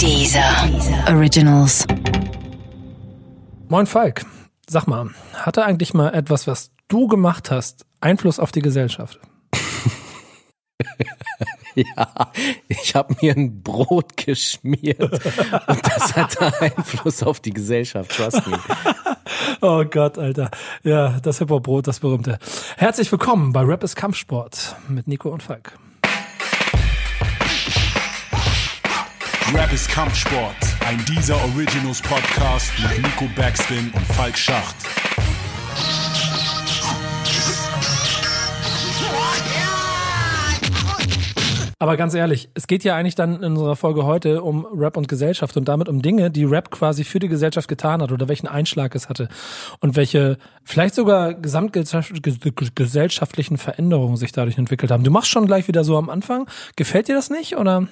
Dieser Originals. Moin Falk, sag mal, hatte eigentlich mal etwas, was du gemacht hast, Einfluss auf die Gesellschaft? Ja, ich habe mir ein Brot geschmiert und das hatte Einfluss auf die Gesellschaft, trust me. Oh Gott, Alter. Ja, das Hip-Hop-Brot, das berühmte. Herzlich willkommen bei Rap ist Kampfsport mit Nico und Falk. Rap ist Kampfsport, ein dieser Originals Podcast mit Nico Backspin und Falk Schacht. Aber ganz ehrlich, es geht ja eigentlich dann in unserer Folge heute um Rap und Gesellschaft und damit um Dinge, die Rap quasi für die Gesellschaft getan hat oder welchen Einschlag es hatte und welche vielleicht sogar gesamtgesellschaftlichen Veränderungen sich dadurch entwickelt haben. Du machst schon gleich wieder so am Anfang. Gefällt dir das nicht oder?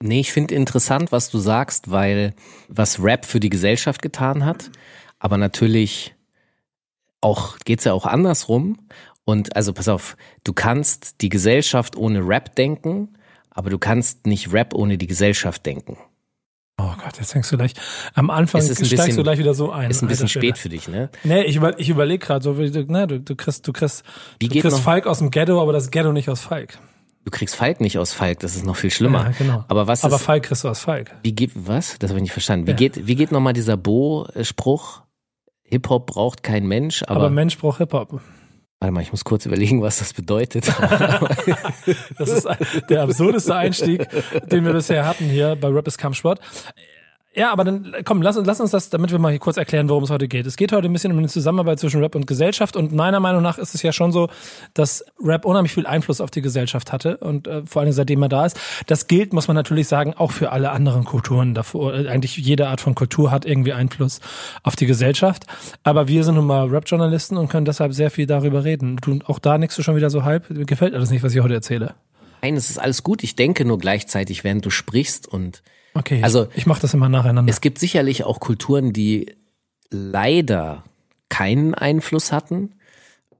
Nee, ich finde interessant, was du sagst, weil was Rap für die Gesellschaft getan hat, aber natürlich auch geht's ja auch andersrum. Und also pass auf, du kannst die Gesellschaft ohne Rap denken, aber du kannst nicht Rap ohne die Gesellschaft denken. Oh Gott, jetzt fängst du gleich am Anfang steigst bisschen- du gleich wieder so ein. Ist ein bisschen Alter spät für dich, ne? Nee, ich, über, ich überlege gerade so, wie du, ne, du, du kriegst, du kriegst, Wie du kriegst noch- Falk aus dem Ghetto, aber das Ghetto nicht aus Falk. Du kriegst Falk nicht aus Falk, das ist noch viel schlimmer. Ja, genau. Aber was aber ist, Falk kriegst du aus Falk. wie geht, was? Das habe ich nicht verstanden. Wie Ja. geht, wie geht nochmal dieser Bo-Spruch? Hip-Hop braucht kein Mensch, aber, Aber, Mensch braucht Hip-Hop. warte mal, ich muss kurz überlegen, was das bedeutet. Das ist der absurdeste Einstieg, den wir bisher hatten hier bei Rap ist Kampfsport. Ja, aber dann komm, lass, uns- lass uns das, damit wir mal hier kurz erklären, worum es heute geht. Es geht heute ein bisschen um die Zusammenarbeit zwischen Rap und Gesellschaft und meiner Meinung nach ist es ja schon so, dass Rap unheimlich viel Einfluss auf die Gesellschaft hatte und äh, vor allem seitdem er da ist. Das gilt, muss man natürlich sagen, auch für alle anderen Kulturen davor. Äh, Eigentlich jede Art von Kultur hat irgendwie Einfluss auf die Gesellschaft. Aber wir sind nun mal Rap-Journalisten und können deshalb sehr viel darüber reden. Du, auch da nickst du schon wieder so halb. Mir gefällt alles nicht, was ich heute erzähle. Nein, es ist alles gut. Ich denke nur gleichzeitig, während du sprichst und Okay, Also- ich, mache das immer nacheinander. Es gibt sicherlich auch Kulturen, die leider keinen Einfluss hatten.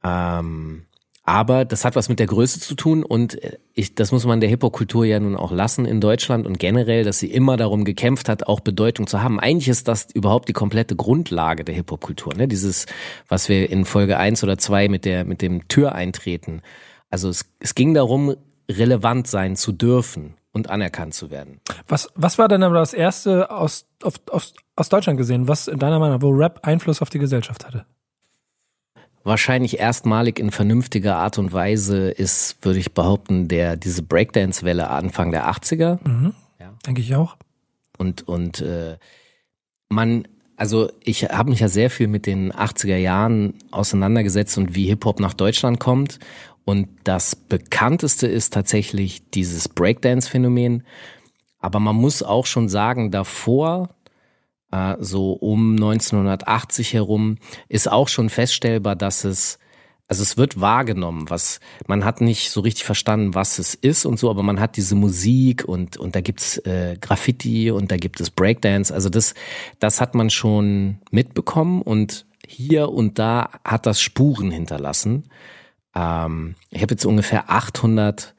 Ähm, aber das hat was mit der Größe zu tun und äh, ich, das muss man der Hip-Hop-Kultur ja nun auch lassen in Deutschland und generell, dass sie immer darum gekämpft hat, auch Bedeutung zu haben. Eigentlich ist das überhaupt die komplette Grundlage der Hip-Hop-Kultur, ne? Dieses, was wir in Folge eins oder zwei mit der, mit dem Türeintreten. Also es, es ging darum, relevant sein zu dürfen und anerkannt zu werden. Was, was war denn aber das erste aus, auf, aus, aus Deutschland gesehen, was in deiner Meinung, wo Rap Einfluss auf die Gesellschaft hatte? wahrscheinlich erstmalig in vernünftiger Art und Weise ist, würde ich behaupten, der diese Breakdance-Welle Anfang der 80er. Denke ich auch. Und, und äh, man, also ich habe mich ja sehr viel mit den 80er Jahren auseinandergesetzt und wie Hip-Hop nach Deutschland kommt. Und das bekannteste ist tatsächlich dieses Breakdance-Phänomen. Aber man muss auch schon sagen, davor, äh, so um 1980 herum, ist auch schon feststellbar, dass es also es wird wahrgenommen, was man hat nicht so richtig verstanden, was es ist und so, aber man hat diese Musik und und da gibt's äh, Graffiti und da gibt es Breakdance. Also das das hat man schon mitbekommen und hier und da hat das Spuren hinterlassen. Ähm, ich habe jetzt ungefähr 800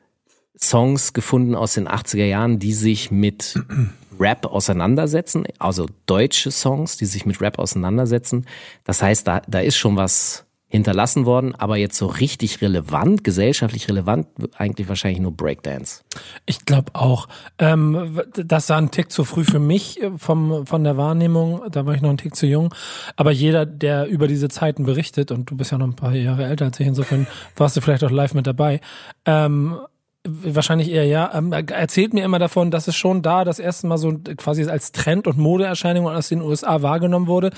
Songs gefunden aus den 80er Jahren, die sich mit Rap auseinandersetzen, also deutsche Songs, die sich mit Rap auseinandersetzen. Das heißt, da, da ist schon was hinterlassen worden, aber jetzt so richtig relevant, gesellschaftlich relevant, eigentlich wahrscheinlich nur Breakdance. Ich glaube auch. Ähm, das war ein Tick zu früh für mich äh, vom, von der Wahrnehmung. Da war ich noch ein Tick zu jung. Aber jeder, der über diese Zeiten berichtet, und du bist ja noch ein paar Jahre älter als ich, insofern warst du vielleicht auch live mit dabei, ähm, Wahrscheinlich eher ja. Ähm, er erzählt mir immer davon, dass es schon da das erste Mal so quasi als Trend und Modeerscheinung aus den USA wahrgenommen wurde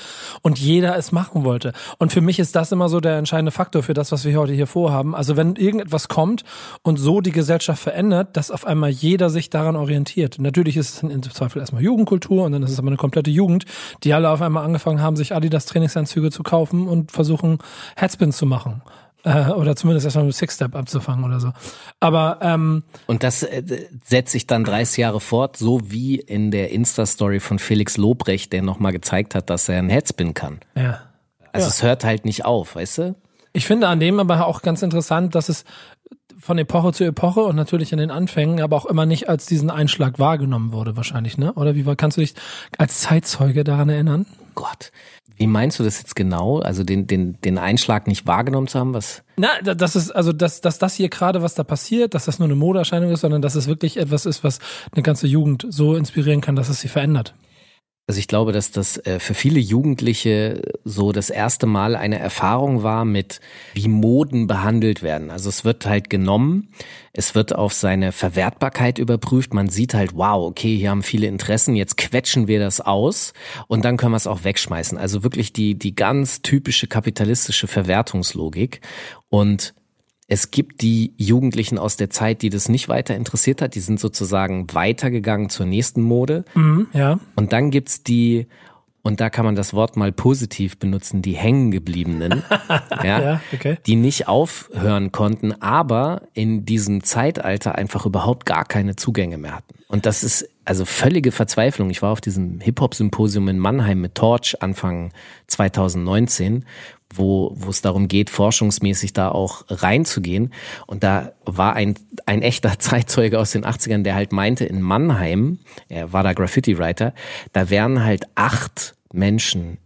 und jeder es machen wollte. Und für mich ist das immer so der entscheidende Faktor für das, was wir heute hier vorhaben. Also wenn irgendetwas kommt und so die Gesellschaft verändert, dass auf einmal jeder sich daran orientiert. Natürlich ist es im Zweifel erstmal Jugendkultur und dann ist es aber eine komplette Jugend, die alle auf einmal angefangen haben, sich Adidas Trainingsanzüge zu kaufen und versuchen Headspins zu machen. Äh, oder zumindest erstmal mit Six-Step abzufangen oder so. Aber ähm, Und das äh, setzt sich dann 30 Jahre fort, so wie in der Insta-Story von Felix Lobrecht, der nochmal gezeigt hat, dass er einen Headspin kann. ja. Also Ja. es hört halt nicht auf, weißt du? Ich finde an dem aber auch ganz interessant, dass es von Epoche zu Epoche und natürlich in den Anfängen, aber auch immer nicht als diesen Einschlag wahrgenommen wurde wahrscheinlich, ne? Oder wie war, kannst du dich als Zeitzeuge daran erinnern? Gott. Wie meinst du das jetzt genau? Also den, den, den Einschlag nicht wahrgenommen zu haben? Was? Na, da- das ist, also, dass, dass das hier gerade, was da passiert, dass das nur eine Modeerscheinung ist, sondern dass es wirklich etwas ist, was eine ganze Jugend so inspirieren kann, dass es sie verändert. Also ich glaube, dass das äh, für viele Jugendliche so das erste Mal eine Erfahrung war mit, wie Moden behandelt werden. Also es wird halt genommen, es wird auf seine Verwertbarkeit überprüft. Man sieht halt, wow, okay, hier haben viele Interessen, jetzt quetschen wir das aus und dann können wir es auch wegschmeißen. Also wirklich die, die ganz typische kapitalistische Verwertungslogik. Und es gibt die Jugendlichen aus der Zeit, die das nicht weiter interessiert hat, die sind sozusagen weitergegangen zur nächsten Mode. Mhm, ja. Und dann gibt's die, und da kann man das Wort mal positiv benutzen, die hängengebliebenen, ja, Ja, okay. die nicht aufhören konnten, aber in diesem Zeitalter einfach überhaupt gar keine Zugänge mehr hatten. Und das ist also völlige Verzweiflung. Ich war auf diesem Hip-Hop-Symposium in Mannheim mit Torch Anfang 2019, wo, wo es darum geht, forschungsmäßig da auch reinzugehen. Und da war ein, ein echter Zeitzeuge aus den 80ern, der halt meinte, in Mannheim, er war da Graffiti-Writer, da wären halt acht Menschen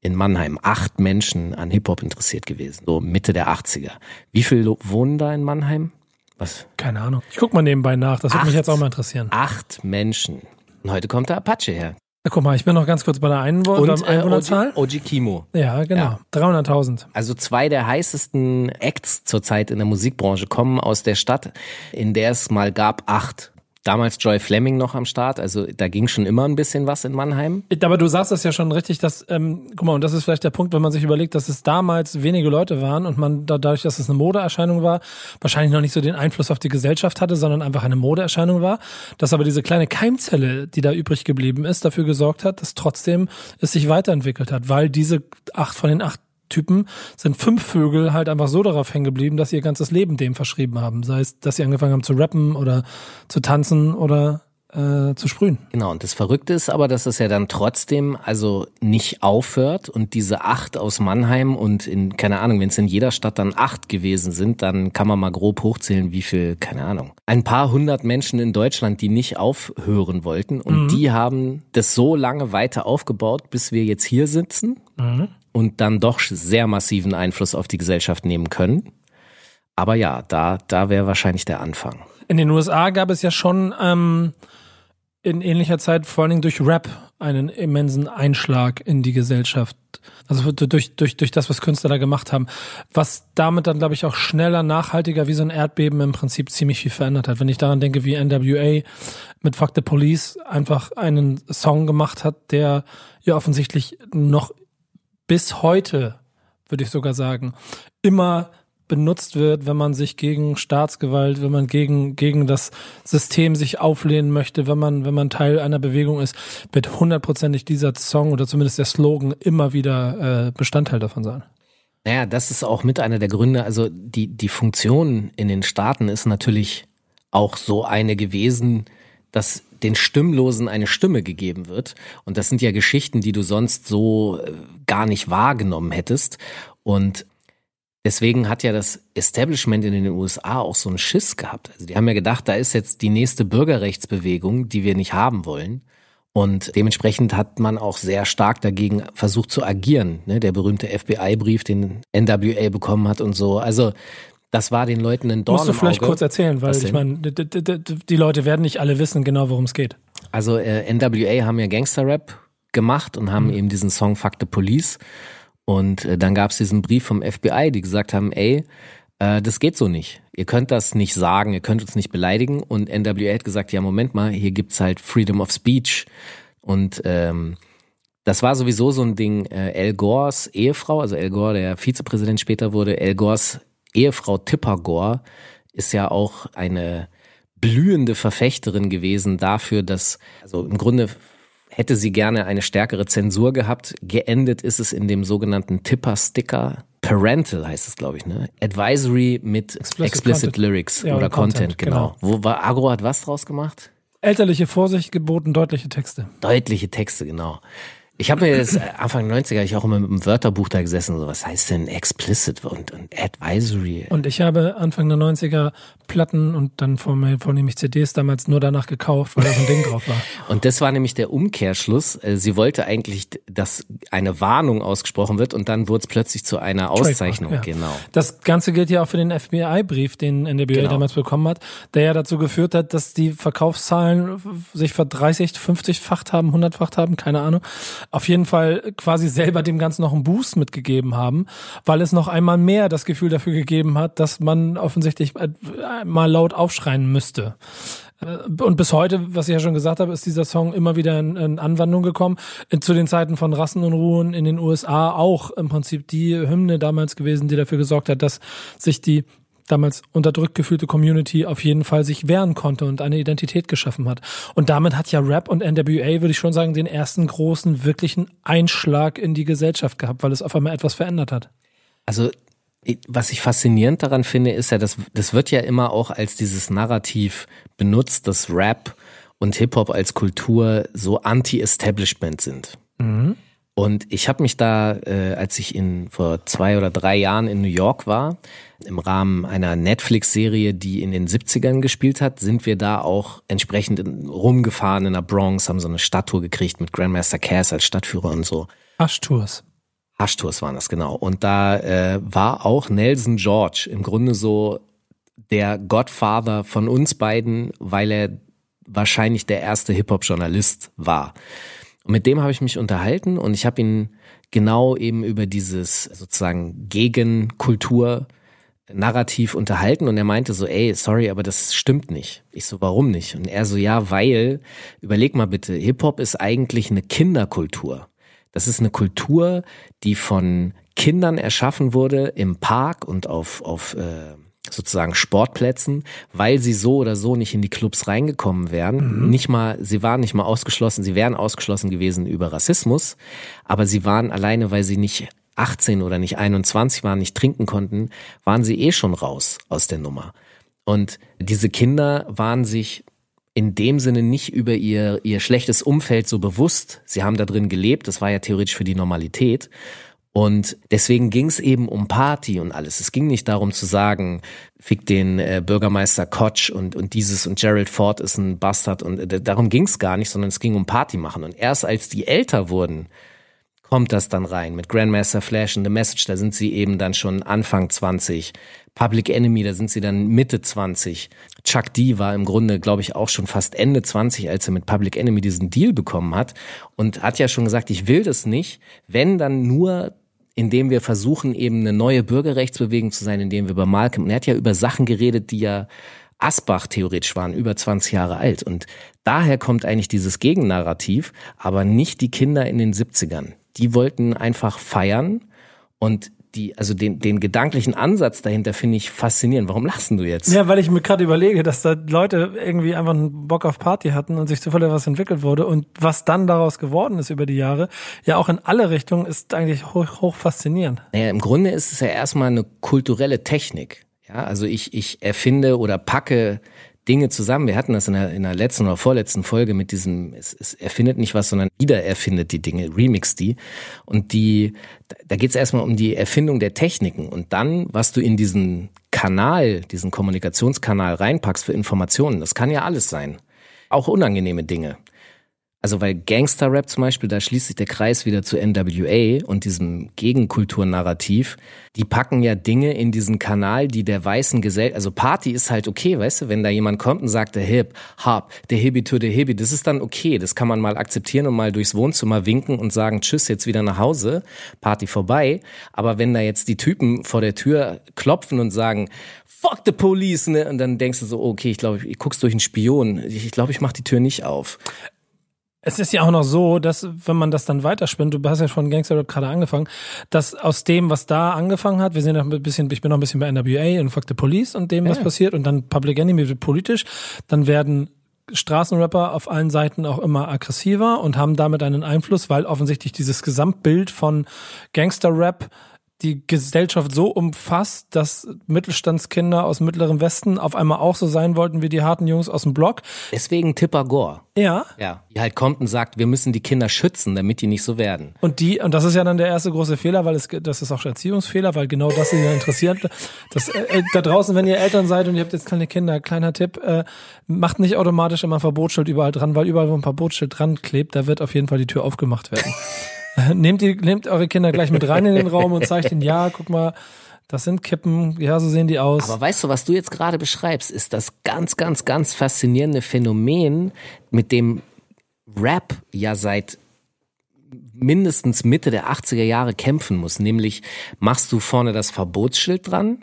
in Mannheim, acht Menschen an Hip-Hop interessiert gewesen, so Mitte der 80er. Wie viele wohnen da in Mannheim? Was? Keine Ahnung. Ich guck mal nebenbei nach, das würde mich jetzt auch mal interessieren. Acht Menschen. Und heute kommt der Apache her. Na, guck mal, ich bin noch ganz kurz bei der Einwohner Und äh, Einwohnerzahl. Oji, Oji Kimo. Ja, genau. Ja. 300.000. Also zwei der heißesten Acts zurzeit in der Musikbranche kommen aus der Stadt, in der es mal gab acht. Damals Joy Fleming noch am Start, also da ging schon immer ein bisschen was in Mannheim. Aber du sagst das ja schon richtig, dass, ähm, guck mal, und das ist vielleicht der Punkt, wenn man sich überlegt, dass es damals wenige Leute waren und man da, dadurch, dass es eine Modeerscheinung war, wahrscheinlich noch nicht so den Einfluss auf die Gesellschaft hatte, sondern einfach eine Modeerscheinung war, dass aber diese kleine Keimzelle, die da übrig geblieben ist, dafür gesorgt hat, dass trotzdem es sich weiterentwickelt hat, weil diese acht von den acht Typen sind fünf Vögel halt einfach so darauf hängen geblieben, dass sie ihr ganzes Leben dem verschrieben haben. Sei es, dass sie angefangen haben zu rappen oder zu tanzen oder äh, zu sprühen. Genau, und das Verrückte ist aber, dass es ja dann trotzdem also nicht aufhört und diese acht aus Mannheim und in, keine Ahnung, wenn es in jeder Stadt dann acht gewesen sind, dann kann man mal grob hochzählen, wie viel, keine Ahnung. Ein paar hundert Menschen in Deutschland, die nicht aufhören wollten und die haben das so lange weiter aufgebaut, bis wir jetzt hier sitzen und dann doch sehr massiven Einfluss auf die Gesellschaft nehmen können. Aber ja, da, da wäre wahrscheinlich der Anfang. In den USA gab es ja schon ähm, in ähnlicher Zeit vor allen Dingen durch Rap einen immensen Einschlag in die Gesellschaft. Also durch, durch, durch das, was Künstler da gemacht haben. Was damit dann, glaube ich, auch schneller, nachhaltiger wie so ein Erdbeben im Prinzip ziemlich viel verändert hat. Wenn ich daran denke, wie NWA mit Fuck the Police einfach einen Song gemacht hat, der ja offensichtlich noch bis heute, würde ich sogar sagen, immer benutzt wird, wenn man sich gegen Staatsgewalt, wenn man gegen, gegen das System sich auflehnen möchte, wenn man, wenn man Teil einer Bewegung ist, wird hundertprozentig dieser Song oder zumindest der Slogan immer wieder äh, Bestandteil davon sein. Naja, das ist auch mit einer der Gründe. Also die, die Funktion in den Staaten ist natürlich auch so eine gewesen, dass den Stimmlosen eine Stimme gegeben wird. Und das sind ja Geschichten, die du sonst so äh, gar nicht wahrgenommen hättest. Und deswegen hat ja das Establishment in den USA auch so einen Schiss gehabt. Also die haben ja gedacht, da ist jetzt die nächste Bürgerrechtsbewegung, die wir nicht haben wollen. Und dementsprechend hat man auch sehr stark dagegen versucht zu agieren. Ne? Der berühmte FBI-Brief, den NWA bekommen hat und so. Also das war den Leuten ein Dorn Musst du vielleicht kurz erzählen, weil ich meine, die Leute werden nicht alle wissen genau, worum es geht. Also äh, NWA haben ja Gangster-Rap gemacht und haben eben diesen Song Fuck the Police. Und äh, dann gab es diesen Brief vom FBI, die gesagt haben, ey, äh, das geht so nicht. Ihr könnt das nicht sagen, ihr könnt uns nicht beleidigen. Und NWA hat gesagt, ja, Moment mal, hier gibt's halt Freedom of Speech. Und ähm, das war sowieso so ein Ding, äh, Al Gores Ehefrau, also Al Gore, der Vizepräsident später wurde, Al Gores Ehefrau Tipper Gore ist ja auch eine blühende Verfechterin gewesen dafür, dass, also im Grunde hätte sie gerne eine stärkere Zensur gehabt. Geendet ist es in dem sogenannten Tipper-Sticker. Parental heißt es, glaube ich, ne? Advisory mit Explicit explicit. Lyrics Ja, oder, oder Content, Content, genau. Wo war Agro hat was draus gemacht? Elterliche Vorsicht geboten, deutliche Texte. Deutliche Texte, genau. Ich habe mir das Anfang 90er ich auch immer mit einem Wörterbuch da gesessen, so was heißt denn explicit und, und advisory? Und ich habe Anfang der 90er Platten und dann vornehmlich CDs damals nur danach gekauft, weil da so ein Ding drauf war. Und das war nämlich der Umkehrschluss. Äh, sie wollte eigentlich, dass eine Warnung ausgesprochen wird und dann wurde es plötzlich zu einer Auszeichnung. Ja. Genau. Das Ganze gilt ja auch für den FBI-Brief, den NWA genau. damals bekommen hat, der ja dazu geführt hat, dass die Verkaufszahlen sich verdreißigt, 50-facht haben, 100-facht haben, keine Ahnung auf jeden Fall quasi selber dem Ganzen noch einen Boost mitgegeben haben, weil es noch einmal mehr das Gefühl dafür gegeben hat, dass man offensichtlich äh, mal laut aufschreien müsste. Äh, und bis heute, was ich ja schon gesagt habe, ist dieser Song immer wieder in, in Anwendung gekommen. Zu den Zeiten von Rassenunruhen in den USA auch im Prinzip die Hymne damals gewesen, die dafür gesorgt hat, dass sich die damals unterdrückt gefühlte Community auf jeden Fall sich wehren konnte und eine Identität geschaffen hat. Und damit hat ja Rap und NWA, würde ich schon sagen, den ersten großen wirklichen Einschlag in die Gesellschaft gehabt, weil es auf einmal etwas verändert hat. Also was ich faszinierend daran finde, ist ja, dass das wird ja immer auch als dieses Narrativ benutzt, dass Rap und Hip-Hop als Kultur so anti-Establishment sind. Mhm. Und ich habe mich da, äh, als ich in vor zwei oder drei Jahren in New York war, im Rahmen einer Netflix-Serie, die in den 70ern gespielt hat, sind wir da auch entsprechend rumgefahren in der Bronx, haben so eine Stadttour gekriegt mit Grandmaster Cass als Stadtführer und so. Aschtours. Aschtours waren das genau. Und da äh, war auch Nelson George im Grunde so der Godfather von uns beiden, weil er wahrscheinlich der erste Hip-Hop-Journalist war. Und mit dem habe ich mich unterhalten und ich habe ihn genau eben über dieses sozusagen Gegenkultur Narrativ unterhalten und er meinte so, ey, sorry, aber das stimmt nicht. Ich so, warum nicht? Und er so, ja, weil, überleg mal bitte, Hip-Hop ist eigentlich eine Kinderkultur. Das ist eine Kultur, die von Kindern erschaffen wurde im Park und auf, auf äh, sozusagen Sportplätzen, weil sie so oder so nicht in die Clubs reingekommen wären. Mhm. Nicht mal, sie waren nicht mal ausgeschlossen, sie wären ausgeschlossen gewesen über Rassismus, aber sie waren alleine, weil sie nicht 18 oder nicht 21 waren, nicht trinken konnten, waren sie eh schon raus aus der Nummer. Und diese Kinder waren sich in dem Sinne nicht über ihr, ihr schlechtes Umfeld so bewusst. Sie haben da drin gelebt, das war ja theoretisch für die Normalität. Und deswegen ging es eben um Party und alles. Es ging nicht darum zu sagen, fick den äh, Bürgermeister Koch und, und dieses und Gerald Ford ist ein Bastard und äh, darum ging es gar nicht, sondern es ging um Party machen. Und erst als die älter wurden, kommt das dann rein. Mit Grandmaster Flash und The Message, da sind sie eben dann schon Anfang 20. Public Enemy, da sind sie dann Mitte 20. Chuck D war im Grunde, glaube ich, auch schon fast Ende 20, als er mit Public Enemy diesen Deal bekommen hat und hat ja schon gesagt, ich will das nicht, wenn dann nur indem wir versuchen, eben eine neue Bürgerrechtsbewegung zu sein, indem wir über Malcolm, und er hat ja über Sachen geredet, die ja Asbach theoretisch waren, über 20 Jahre alt. Und daher kommt eigentlich dieses Gegennarrativ, aber nicht die Kinder in den 70ern. Die wollten einfach feiern und die, also den, den gedanklichen Ansatz dahinter finde ich faszinierend. Warum lachst du jetzt? Ja, weil ich mir gerade überlege, dass da Leute irgendwie einfach einen Bock auf Party hatten und sich zufällig was entwickelt wurde und was dann daraus geworden ist über die Jahre, ja auch in alle Richtungen, ist eigentlich hoch, hoch faszinierend. Naja, im Grunde ist es ja erstmal eine kulturelle Technik. Ja, also ich, ich erfinde oder packe Dinge zusammen. Wir hatten das in der, in der letzten oder vorletzten Folge mit diesem, es, es erfindet nicht was, sondern wieder erfindet die Dinge, remix die. Und die, da geht es erstmal um die Erfindung der Techniken und dann, was du in diesen Kanal, diesen Kommunikationskanal reinpackst für Informationen. Das kann ja alles sein. Auch unangenehme Dinge. Also weil Gangster-Rap zum Beispiel, da schließt sich der Kreis wieder zu NWA und diesem Gegenkulturnarrativ. Die packen ja Dinge in diesen Kanal, die der weißen Gesellschaft, also Party ist halt okay, weißt du, wenn da jemand kommt und sagt, der Hip, Hop, der Hibby to der Hibby, das ist dann okay, das kann man mal akzeptieren und mal durchs Wohnzimmer winken und sagen, tschüss, jetzt wieder nach Hause, Party vorbei. Aber wenn da jetzt die Typen vor der Tür klopfen und sagen, fuck the police, ne, und dann denkst du so, okay, ich glaube, ich guck's durch einen Spion, ich glaube, ich mach die Tür nicht auf. Es ist ja auch noch so, dass wenn man das dann weiterspinnt, du hast ja schon Gangster Rap gerade angefangen, dass aus dem, was da angefangen hat, wir sind noch ein bisschen, ich bin noch ein bisschen bei NWA und Fuck the Police und dem, was ja. passiert und dann Public Enemy wird politisch, dann werden Straßenrapper auf allen Seiten auch immer aggressiver und haben damit einen Einfluss, weil offensichtlich dieses Gesamtbild von Gangster Rap die Gesellschaft so umfasst, dass Mittelstandskinder aus mittlerem Westen auf einmal auch so sein wollten wie die harten Jungs aus dem Block. Deswegen Tipper Gore. Ja. Ja. Die halt kommt und sagt, wir müssen die Kinder schützen, damit die nicht so werden. Und die, und das ist ja dann der erste große Fehler, weil es, das ist auch Erziehungsfehler, weil genau das sie ja interessiert. Das, äh, äh, da draußen, wenn ihr Eltern seid und ihr habt jetzt kleine Kinder, kleiner Tipp, äh, macht nicht automatisch immer ein Verbotsschild überall dran, weil überall, wo ein Verbotsschild dran klebt, da wird auf jeden Fall die Tür aufgemacht werden. nehmt, die, nehmt eure Kinder gleich mit rein in den Raum und zeigt ihnen, ja, guck mal, das sind Kippen, ja, so sehen die aus. Aber weißt du, was du jetzt gerade beschreibst, ist das ganz, ganz, ganz faszinierende Phänomen, mit dem Rap ja seit mindestens Mitte der 80er Jahre kämpfen muss. Nämlich, machst du vorne das Verbotsschild dran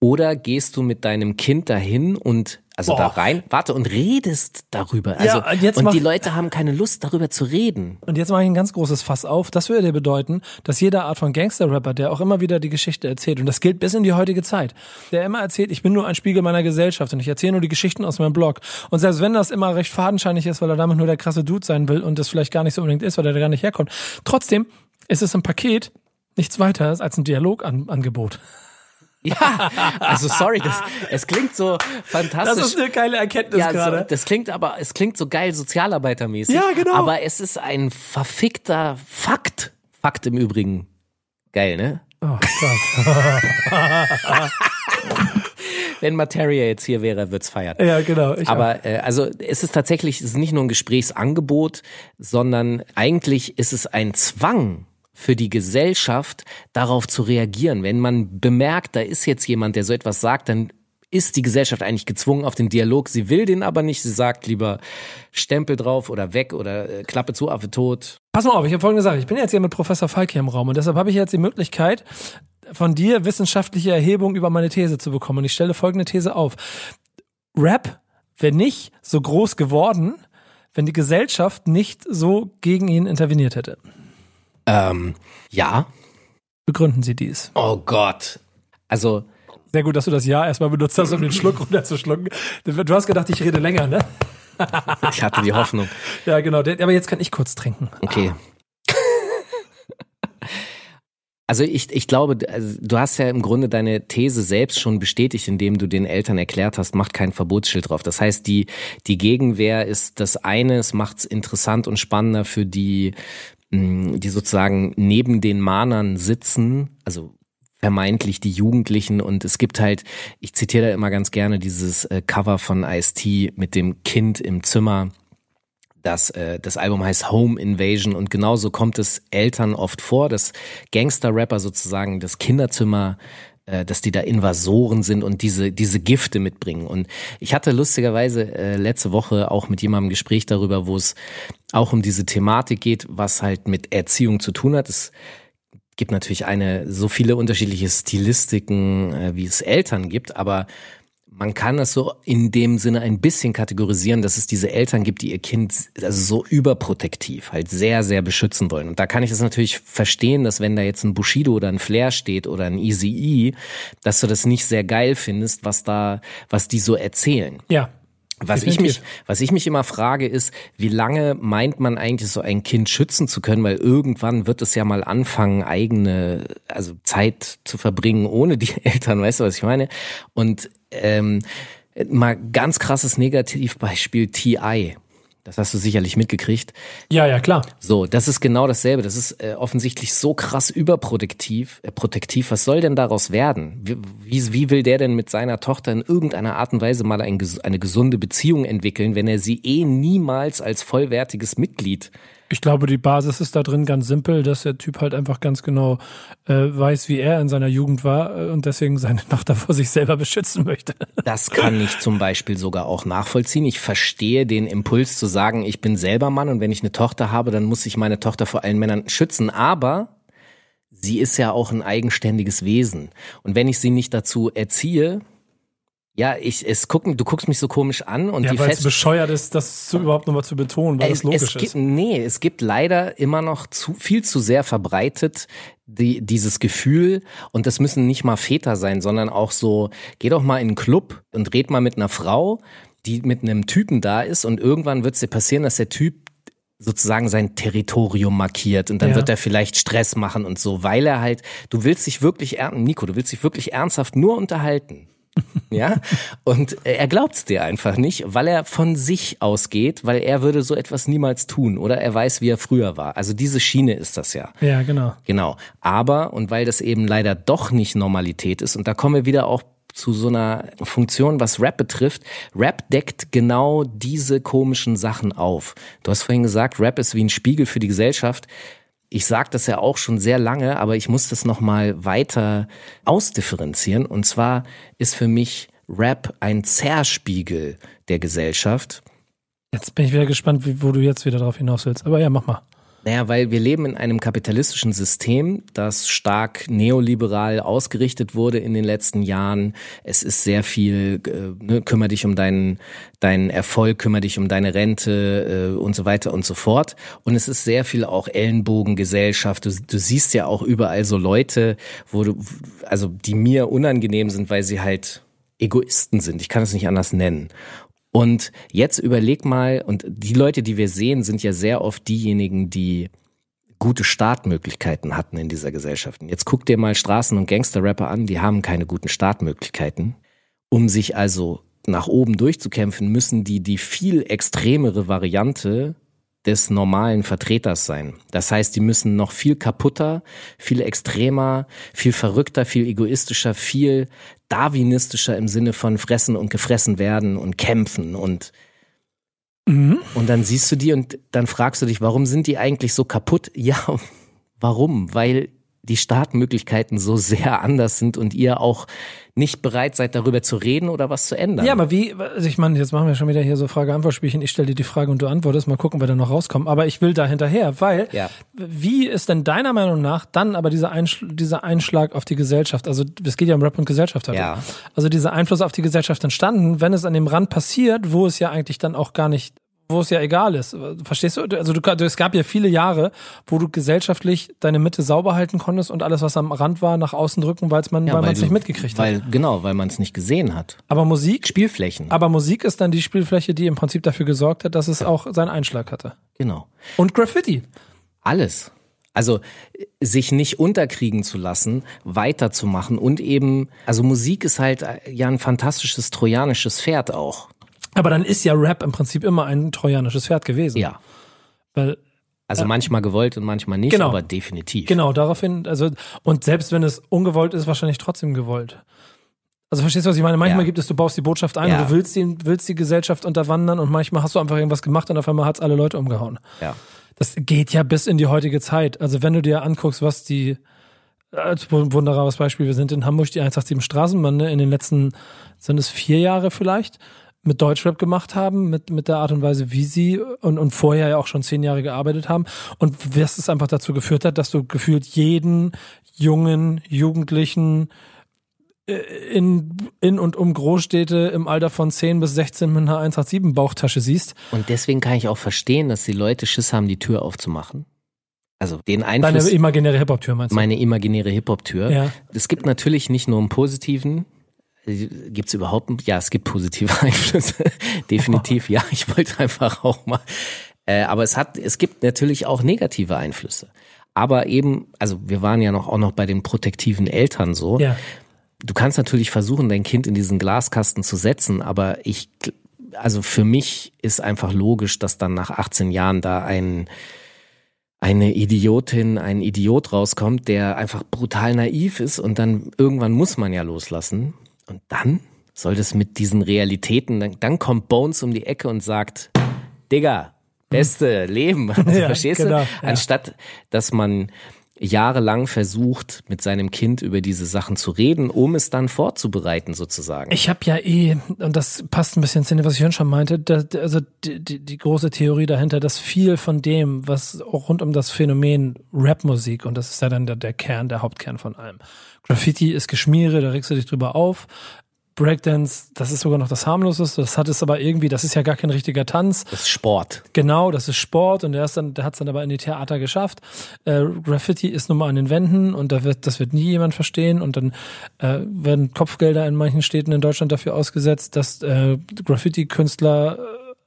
oder gehst du mit deinem Kind dahin und also Boah. da rein, warte und redest darüber. Also, Ja, und jetzt und mach- die Leute haben keine Lust darüber zu reden. Und jetzt mache ich ein ganz großes Fass auf. Das würde dir bedeuten, dass jede Art von Gangster-Rapper, der auch immer wieder die Geschichte erzählt, und das gilt bis in die heutige Zeit, der immer erzählt, ich bin nur ein Spiegel meiner Gesellschaft und ich erzähle nur die Geschichten aus meinem Blog. Und selbst wenn das immer recht fadenscheinig ist, weil er damit nur der krasse Dude sein will und das vielleicht gar nicht so unbedingt ist, weil er da gar nicht herkommt, trotzdem ist es im Paket nichts weiter als ein Dialogangebot. Ja, also sorry, das, es klingt so fantastisch. eine geile Erkenntnis ja, so, das klingt aber, es klingt so geil sozialarbeitermäßig. Ja, genau. Aber es ist ein verfickter Fakt. Fakt im Übrigen. Geil, ne? Oh Gott. Wenn Materia jetzt hier wäre, wird's feiern. Ja, genau. Auch. Aber äh, also es ist tatsächlich, es ist nicht nur ein Gesprächsangebot, sondern eigentlich ist es ein Zwang für die Gesellschaft, darauf zu reagieren. Wenn man bemerkt, da ist jetzt jemand, der so etwas sagt, dann ist die Gesellschaft eigentlich gezwungen auf den Dialog. Sie will den aber nicht. Sie sagt lieber Stempel drauf oder weg oder äh, Klappe zu, Affe tot. Pass mal auf, ich habe folgende Sache. Ich bin jetzt hier mit Professor Falk hier im Raum und deshalb habe ich jetzt die Möglichkeit, von dir wissenschaftliche Erhebung über meine These zu bekommen. Und ich stelle folgende These auf. Rap wäre nicht so groß geworden, wenn die Gesellschaft nicht so gegen ihn interveniert hätte. Ähm, ja. Begründen Sie dies. Oh Gott. Also Sehr gut, dass du das Ja erstmal benutzt hast, um den Schluck runterzuschlucken. Du hast gedacht, ich rede länger, ne? ich hatte die Hoffnung. Ja, genau. Aber jetzt kann ich kurz trinken. Okay. Also ich, ich glaube, also du hast ja im Grunde deine These selbst schon bestätigt, indem du den Eltern erklärt hast, macht kein Verbotsschild drauf. Das heißt, die, die Gegenwehr ist das eine, es macht es interessant und spannender für die, die sozusagen neben den Mahnern sitzen, also vermeintlich die Jugendlichen. Und es gibt halt, ich zitiere da immer ganz gerne dieses äh, Cover von Ice-T mit dem Kind im Zimmer, das, äh, das Album heißt Home Invasion. Und genauso kommt es Eltern oft vor, dass Gangster-Rapper sozusagen das Kinderzimmer äh, dass die da Invasoren sind und diese diese Gifte mitbringen. Und ich hatte lustigerweise äh, letzte Woche auch mit jemandem ein Gespräch darüber, wo es auch um diese Thematik geht, was halt mit Erziehung zu tun hat. Es gibt natürlich eine so viele unterschiedliche Stilistiken, äh, wie es Eltern gibt, aber man kann das so in dem Sinne ein bisschen kategorisieren, dass es diese Eltern gibt, die ihr Kind also so überprotektiv halt sehr, sehr beschützen wollen. Und da kann ich das natürlich verstehen, dass wenn da jetzt ein Bushido oder ein Flair steht oder ein Easy E, dass du das nicht sehr geil findest, was da, was die so erzählen. Ja. Was ich mich, was ich mich immer frage, ist, wie lange meint man eigentlich so ein Kind schützen zu können? Weil irgendwann wird es ja mal anfangen, eigene, also Zeit zu verbringen ohne die Eltern. Weißt du, was ich meine? Und ähm, mal ganz krasses Negativbeispiel TI. Das hast du sicherlich mitgekriegt. Ja, ja, klar. So, das ist genau dasselbe. Das ist äh, offensichtlich so krass überprotektiv. Äh, protektiv. Was soll denn daraus werden? Wie, wie, wie will der denn mit seiner Tochter in irgendeiner Art und Weise mal ein, eine gesunde Beziehung entwickeln, wenn er sie eh niemals als vollwertiges Mitglied Ich glaube, die Basis ist da drin ganz simpel, dass der Typ halt einfach ganz genau äh, weiß, wie er in seiner Jugend war äh, und deswegen seine Tochter vor sich selber beschützen möchte. Das kann ich zum Beispiel sogar auch nachvollziehen. Ich verstehe den Impuls zu sagen, ich bin selber Mann und wenn ich eine Tochter habe, dann muss ich meine Tochter vor allen Männern schützen. Aber sie ist ja auch ein eigenständiges Wesen. Und wenn ich sie nicht dazu erziehe, ja, ich, es gucken, du guckst mich so komisch an und Ja, die weil es bescheuert ist, das zu, überhaupt nochmal zu betonen, weil es, es, logisch es gibt, ist. Nee, es gibt leider immer noch zu viel zu sehr verbreitet die, dieses Gefühl und das müssen nicht mal Väter sein, sondern auch so, geh doch mal in einen Club und red mal mit einer Frau, die mit einem Typen da ist und irgendwann wird es dir passieren, dass der Typ sozusagen sein Territorium markiert und dann Ja. wird er vielleicht Stress machen und so, weil er halt, du willst dich wirklich, Nico, du willst dich wirklich ernsthaft nur unterhalten. Ja, und er glaubt's dir einfach nicht, weil er von sich ausgeht, weil er würde so etwas niemals tun oder er weiß, wie er früher war. Also diese Schiene ist das ja. Ja, genau. Genau. Aber, und weil das eben leider doch nicht Normalität ist, und da kommen wir wieder auch zu so einer Funktion, was Rap betrifft. Rap deckt genau diese komischen Sachen auf. Du hast vorhin gesagt, Rap ist wie ein Spiegel für die Gesellschaft. Ich sage das ja auch schon sehr lange, aber ich muss das nochmal weiter ausdifferenzieren. Und zwar ist für mich Rap ein Zerspiegel der Gesellschaft. Jetzt bin ich wieder gespannt, wo du jetzt wieder drauf hinaus willst. Aber ja, mach mal. Naja, weil wir leben in einem kapitalistischen System, das stark neoliberal ausgerichtet wurde in den letzten Jahren. Es ist sehr viel, äh, ne, kümmere dich um deinen, deinen Erfolg, kümmere dich um deine Rente äh, und so weiter und so fort. Und es ist sehr viel auch Ellenbogengesellschaft. Du, du siehst ja auch überall so Leute, wo du, also die mir unangenehm sind, weil sie halt Egoisten sind. Ich kann es nicht anders nennen. Und jetzt überleg mal, und die Leute, die wir sehen, sind ja sehr oft diejenigen, die gute Startmöglichkeiten hatten in dieser Gesellschaft. Jetzt guck dir mal Straßen- und Gangster-Rapper an, die haben keine guten Startmöglichkeiten. Um sich also nach oben durchzukämpfen, müssen die die viel extremere Variante des normalen Vertreters sein. Das heißt, die müssen noch viel kaputter, viel extremer, viel verrückter, viel egoistischer, viel darwinistischer im Sinne von fressen und gefressen werden und kämpfen und und dann siehst du die und dann fragst du dich, warum sind die eigentlich so kaputt? Ja, warum? Weil die Startmöglichkeiten so sehr anders sind und ihr auch nicht bereit seid, darüber zu reden oder was zu ändern. Ja, aber wie, also ich meine, jetzt machen wir schon wieder hier so Frage-Antwort-Spielchen. Ich stelle dir die Frage und du antwortest. Mal gucken, wer da noch rauskommt. Aber ich will da hinterher, weil Ja. wie ist denn deiner Meinung nach dann aber dieser, Einschl dieser Einschlag auf die Gesellschaft? Also es geht ja um Rap und Gesellschaft heute. Ja. Also dieser Einfluss auf die Gesellschaft entstanden, wenn es an dem Rand passiert, wo es ja eigentlich dann auch gar nicht wo es ja egal ist. Verstehst du? Also du, es gab ja viele Jahre, wo du gesellschaftlich deine Mitte sauber halten konntest und alles, was am Rand war, nach außen drücken, weil's man, Ja, weil man es nicht mitgekriegt weil, hat. Genau, weil man es nicht gesehen hat. Aber Musik Spielflächen. aber Musik ist dann die Spielfläche, die im Prinzip dafür gesorgt hat, dass es auch seinen Einschlag hatte. Genau. Und Graffiti. Alles. Also sich nicht unterkriegen zu lassen, weiterzumachen und eben, also Musik ist halt äh, ja ein fantastisches trojanisches Pferd auch. Aber dann ist ja Rap im Prinzip immer ein trojanisches Pferd gewesen. Ja. Weil, Also manchmal gewollt und manchmal nicht, Genau. aber definitiv. genau, daraufhin, also, und selbst wenn es ungewollt ist, wahrscheinlich trotzdem gewollt. Also verstehst du, was ich meine? Manchmal Ja. gibt es, du baust die Botschaft ein Ja. und du willst die, willst die Gesellschaft unterwandern und manchmal hast du einfach irgendwas gemacht und auf einmal hat's alle Leute umgehauen. Ja. Das geht ja bis in die heutige Zeit. Also wenn du dir anguckst, was die, als wunderbares Beispiel, wir sind in Hamburg die 187 Straßenbande in den letzten, sind es vier Jahre vielleicht, mit Deutschrap gemacht haben, mit, mit der Art und Weise, wie sie und, und vorher ja auch schon zehn Jahre gearbeitet haben. Und was es einfach dazu geführt hat, dass du gefühlt jeden jungen, Jugendlichen äh, in, in und um Großstädte im Alter von 10 bis 16 mit einer 187 Bauchtasche siehst. Und deswegen kann ich auch verstehen, dass die Leute Schiss haben, die Tür aufzumachen. Also den Deine Einfluss, imaginäre Hip-Hop-Tür meinst du? meine imaginäre Hip-Hop-Tür. Ja. Es gibt natürlich nicht nur einen positiven, Gibt es überhaupt, ja, es gibt positive Einflüsse, definitiv, ja, ich wollte einfach auch mal, äh, aber es hat, es gibt natürlich auch negative Einflüsse. Aber eben, also wir waren ja noch auch noch bei den protektiven Eltern so. Ja. Du kannst natürlich versuchen, dein Kind in diesen Glaskasten zu setzen, aber ich, also für mich ist einfach logisch, dass dann nach 18 Jahren da ein, eine Idiotin, ein Idiot rauskommt, der einfach brutal naiv ist und dann irgendwann muss man ja loslassen. Und dann soll das mit diesen Realitäten, dann, dann kommt Bones um die Ecke und sagt, Digga, beste Leben. Also, Ja, verstehst genau, du? Anstatt, dass man jahrelang versucht, mit seinem Kind über diese Sachen zu reden, um es dann vorzubereiten sozusagen. Ich habe ja eh, und das passt ein bisschen zu dem, was ich schon meinte, da, also die, die, die große Theorie dahinter, dass viel von dem, was auch rund um das Phänomen Rapmusik, und das ist ja dann der, der Kern, der Hauptkern von allem. Graffiti ist Geschmiere, da regst du dich drüber auf. Breakdance, das ist sogar noch das harmloseste, das hat es aber irgendwie, das ist ja gar kein richtiger Tanz. das ist Sport. Genau, das ist Sport und der ist dann, der hat es dann aber in die Theater geschafft. Äh, Graffiti ist nun mal an den Wänden und da wird, das wird nie jemand verstehen und dann äh, werden Kopfgelder in manchen Städten in Deutschland dafür ausgesetzt, dass äh, Graffiti-Künstler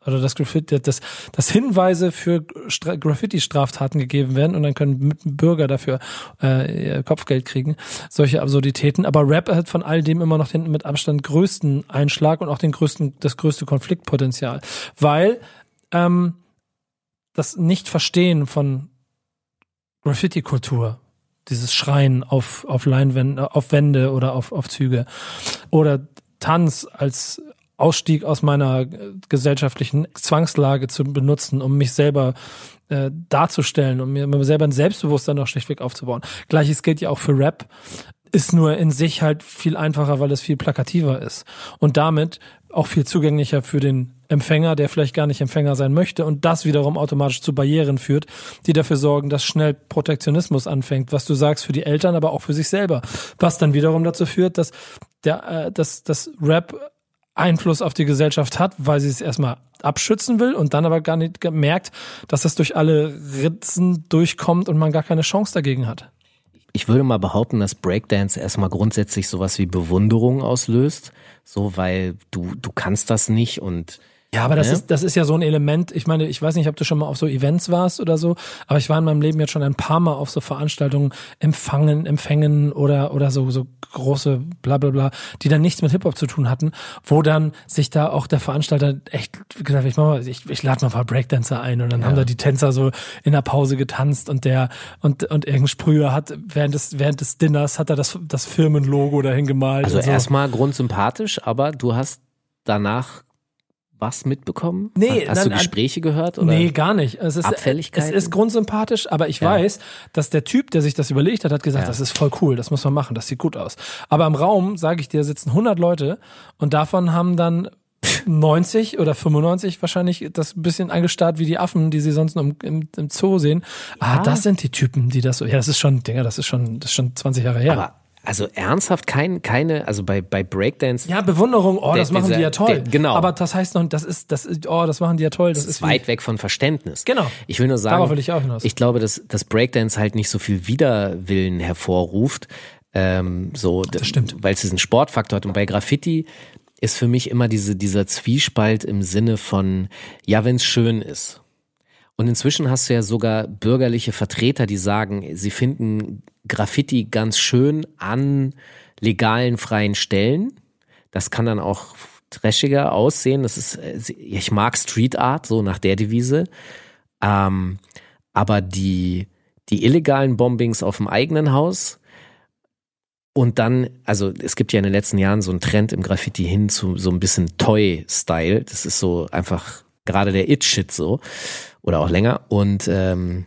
oder das Graffiti, das, das Hinweise für Stra Graffiti-Straftaten gegeben werden und dann können Bürger dafür äh, Kopfgeld kriegen. Solche Absurditäten. Aber Rap hat von all dem immer noch den mit Abstand größten Einschlag und auch den größten, das größte Konfliktpotenzial. Weil ähm, das Nicht-Verstehen von Graffiti-Kultur, dieses Schreien auf, auf Leinwände, auf Wände oder auf, auf Züge oder Tanz als Ausstieg aus meiner gesellschaftlichen Zwangslage zu benutzen, um mich selber äh, darzustellen, um mir, mir selber ein Selbstbewusstsein noch schlichtweg aufzubauen. Gleiches gilt ja auch für Rap, ist nur in sich halt viel einfacher, weil es viel plakativer ist. Und damit auch viel zugänglicher für den Empfänger, der vielleicht gar nicht Empfänger sein möchte und das wiederum automatisch zu Barrieren führt, die dafür sorgen, dass schnell Protektionismus anfängt, was du sagst für die Eltern, aber auch für sich selber, was dann wiederum dazu führt, dass der, äh, dass das Rap Einfluss auf die Gesellschaft hat, weil sie es erstmal abschützen will und dann aber gar nicht merkt, dass das durch alle Ritzen durchkommt und man gar keine Chance dagegen hat. Ich würde mal behaupten, dass Breakdance erstmal grundsätzlich sowas wie Bewunderung auslöst, so weil du du kannst das nicht und ja, aber das ja. ist, das ist ja so ein Element. Ich meine, ich weiß nicht, ob du schon mal auf so Events warst oder so, aber ich war in meinem Leben jetzt schon ein paar Mal auf so Veranstaltungen empfangen, empfängen oder, oder so, so große bla, bla, bla, die dann nichts mit Hip-Hop zu tun hatten, wo dann sich da auch der Veranstalter echt gesagt, ich mach mal, ich, ich lade mal ein paar Breakdancer ein und dann ja. haben da die Tänzer so in der Pause getanzt und der, und, und irgendein Sprüher hat während des, während des Dinners hat er das, das Firmenlogo dahin gemalt. Also so. erstmal grundsympathisch, aber du hast danach was mitbekommen? Nee, hast nein, du Gespräche gehört oder? Nee, gar nicht. Es ist Abfälligkeiten? Es ist grundsympathisch, aber ich ja. weiß, dass der Typ, der sich das überlegt hat, hat gesagt, ja. das ist voll cool, das muss man machen, das sieht gut aus. Aber im Raum, sage ich dir, sitzen 100 Leute und davon haben dann 90 oder 95 wahrscheinlich das bisschen angestarrt wie die Affen, die sie sonst im, im, im Zoo sehen. Ah, das sind die Typen, die das so. Ja, das ist schon, Dinger, das ist schon, das ist schon 20 Jahre her. Aber also ernsthaft kein, keine, also bei, bei Breakdance. Ja, Bewunderung, oh, das der, machen dieser, die ja toll. Der, genau. Aber das heißt noch, das ist, das ist, oh, das machen die ja toll. Das, das ist weit weg von Verständnis. Genau. Ich will nur sagen, Darauf will ich, auch hinaus. ich glaube, dass, dass Breakdance halt nicht so viel Widerwillen hervorruft. Ähm, so, das stimmt. Weil es diesen Sportfaktor hat. Und bei Graffiti ist für mich immer diese, dieser Zwiespalt im Sinne von, ja, wenn es schön ist. Und inzwischen hast du ja sogar bürgerliche Vertreter, die sagen, sie finden Graffiti ganz schön an legalen freien Stellen. Das kann dann auch trashiger aussehen. Das ist, äh, ich mag Street Art, so nach der Devise. Ähm, aber die, die illegalen Bombings auf dem eigenen Haus und dann, also es gibt ja in den letzten Jahren so einen Trend im Graffiti hin zu so ein bisschen Toy-Style. Das ist so einfach gerade der It-Shit so. Oder auch länger. Und ähm,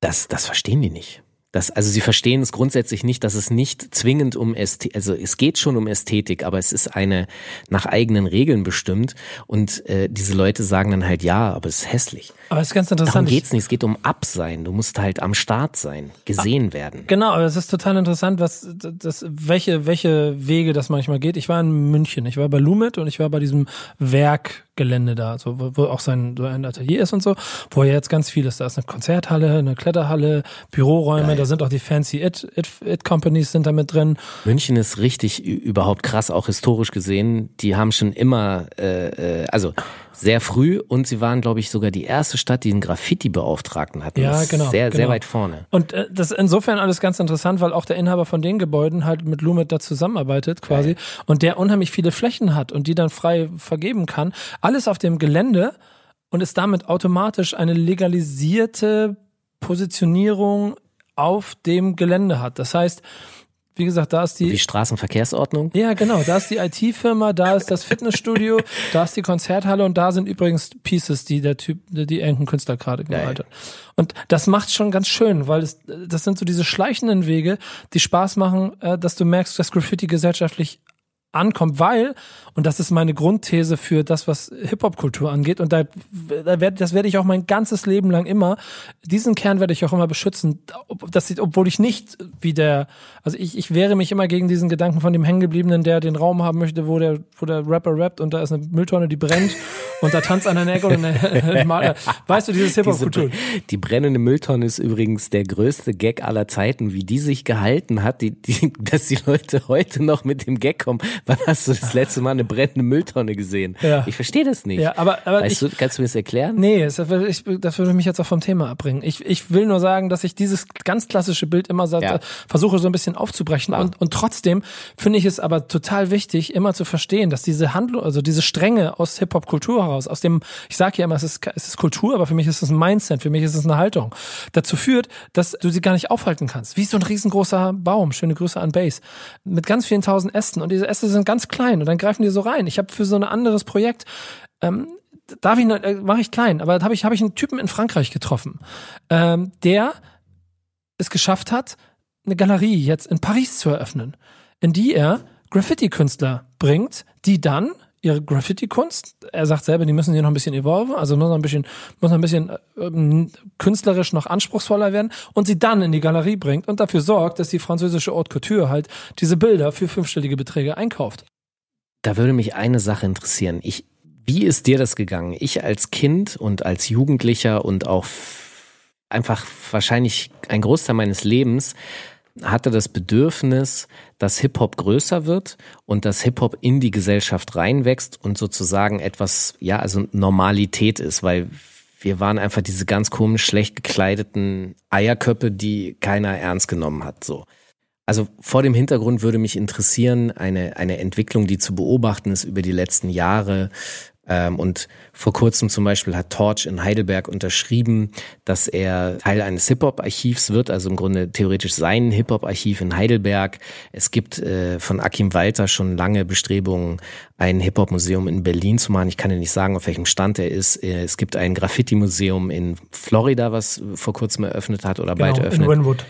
das, das verstehen die nicht. Das, also sie verstehen es grundsätzlich nicht, dass es nicht zwingend um Ästhetik, also es geht schon um Ästhetik, aber es ist eine nach eigenen Regeln bestimmt und äh, diese Leute sagen dann halt ja, aber es ist hässlich. Aber es ist ganz interessant. Darum geht's nicht, es geht um Absein. Du musst halt am Start sein, gesehen ah, werden. Genau, aber es ist total interessant, was das, welche, welche Wege das manchmal geht. Ich war in München, ich war bei Lumit und ich war bei diesem Werk Gelände da, so, wo, wo auch sein, so ein Atelier ist und so, wo ja jetzt ganz viel ist. Da ist eine Konzerthalle, eine Kletterhalle, Büroräume, Geil. da sind auch die fancy It-Companies It, It sind da mit drin. München ist richtig überhaupt krass, auch historisch gesehen. Die haben schon immer, äh, äh also sehr früh und sie waren, glaube ich, sogar die erste Stadt, die einen Graffiti-Beauftragten hatten. Ja, genau. Sehr, genau. sehr weit vorne. Und äh, das ist insofern alles ganz interessant, weil auch der Inhaber von den Gebäuden halt mit Lumet da zusammenarbeitet quasi okay. und der unheimlich viele Flächen hat und die dann frei vergeben kann. Alles auf dem Gelände und ist damit automatisch eine legalisierte Positionierung auf dem Gelände hat. Das heißt, wie gesagt, da ist die. Wie Straßenverkehrsordnung? Ja, genau. Da ist die IT-Firma, da ist das Fitnessstudio, da ist die Konzerthalle und da sind übrigens Pieces, die der Typ, die irgendein Künstler gerade gemalt hat. Und das macht schon ganz schön, weil es, das sind so diese schleichenden Wege, die Spaß machen, äh, dass du merkst, dass Graffiti gesellschaftlich ankommt, weil, und das ist meine Grundthese für das, was Hip-Hop-Kultur angeht, und da, da werd, das werde ich auch mein ganzes Leben lang immer, diesen Kern werde ich auch immer beschützen, ich, obwohl ich nicht wie der, also ich, ich wehre mich immer gegen diesen Gedanken von dem Hängengebliebenen, der den Raum haben möchte, wo der, wo der Rapper rappt und da ist eine Mülltonne, die brennt und da tanzt einer Ecke und eine, weißt du, dieses Hip-Hop-Kultur. Die brennende Mülltonne ist übrigens der größte Gag aller Zeiten, wie die sich gehalten hat, die, die, dass die Leute heute noch mit dem Gag kommen Wann hast du das letzte Mal eine brennende Mülltonne gesehen? Ja. Ich verstehe das nicht. Ja, aber, aber weißt ich, du, kannst du mir das erklären? Nee, das, ich, das würde mich jetzt auch vom Thema abbringen. Ich, ich will nur sagen, dass ich dieses ganz klassische Bild immer so, Ja. versuche so ein bisschen aufzubrechen Klar. und, und trotzdem finde ich es aber total wichtig, immer zu verstehen, dass diese Handlung, also diese Stränge aus Hip-Hop-Kultur heraus, aus dem, ich sage ja immer, es ist, es ist Kultur, aber für mich ist es ein Mindset, für mich ist es eine Haltung, dazu führt, dass du sie gar nicht aufhalten kannst. Wie so ein riesengroßer Baum, schöne Grüße an Base, mit ganz vielen tausend Ästen und diese Äste sind ganz klein und dann greifen die so rein. Ich habe für so ein anderes Projekt darf ich äh, mache ich klein, aber da habe ich habe ich einen Typen in Frankreich getroffen, ähm, der es geschafft hat, eine Galerie jetzt in Paris zu eröffnen, in die er Graffiti-Künstler bringt, die dann ihre Graffiti-Kunst, er sagt selber, die müssen hier noch ein bisschen evolven, also muss noch ein bisschen, muss noch ein bisschen äh, ähm, künstlerisch noch anspruchsvoller werden und sie dann in die Galerie bringt und dafür sorgt, dass die französische Haute Couture halt diese Bilder für fünfstellige Beträge einkauft. Da würde mich eine Sache interessieren. Ich, wie ist dir das gegangen? Ich als Kind und als Jugendlicher und auch einfach wahrscheinlich ein Großteil meines Lebens hatte das Bedürfnis, dass Hip-Hop größer wird und dass Hip-Hop in die Gesellschaft reinwächst und sozusagen etwas, ja, also Normalität ist, weil wir waren einfach diese ganz komisch schlecht gekleideten Eierköpfe, die keiner ernst genommen hat, so. Also vor dem Hintergrund würde mich interessieren, eine, eine Entwicklung, die zu beobachten ist über die letzten Jahre. Ähm, und vor kurzem zum Beispiel hat Torch in Heidelberg unterschrieben, dass er Teil eines Hip-Hop-Archivs wird, also im Grunde theoretisch sein Hip-Hop-Archiv in Heidelberg. Es gibt äh, von Akim Walter schon lange Bestrebungen, ein Hip-Hop-Museum in Berlin zu machen. Ich kann dir nicht sagen, auf welchem Stand er ist. Äh, Es gibt ein Graffiti-Museum in Florida, was vor kurzem eröffnet hat oder bald Genau, in eröffnet. Wynwood.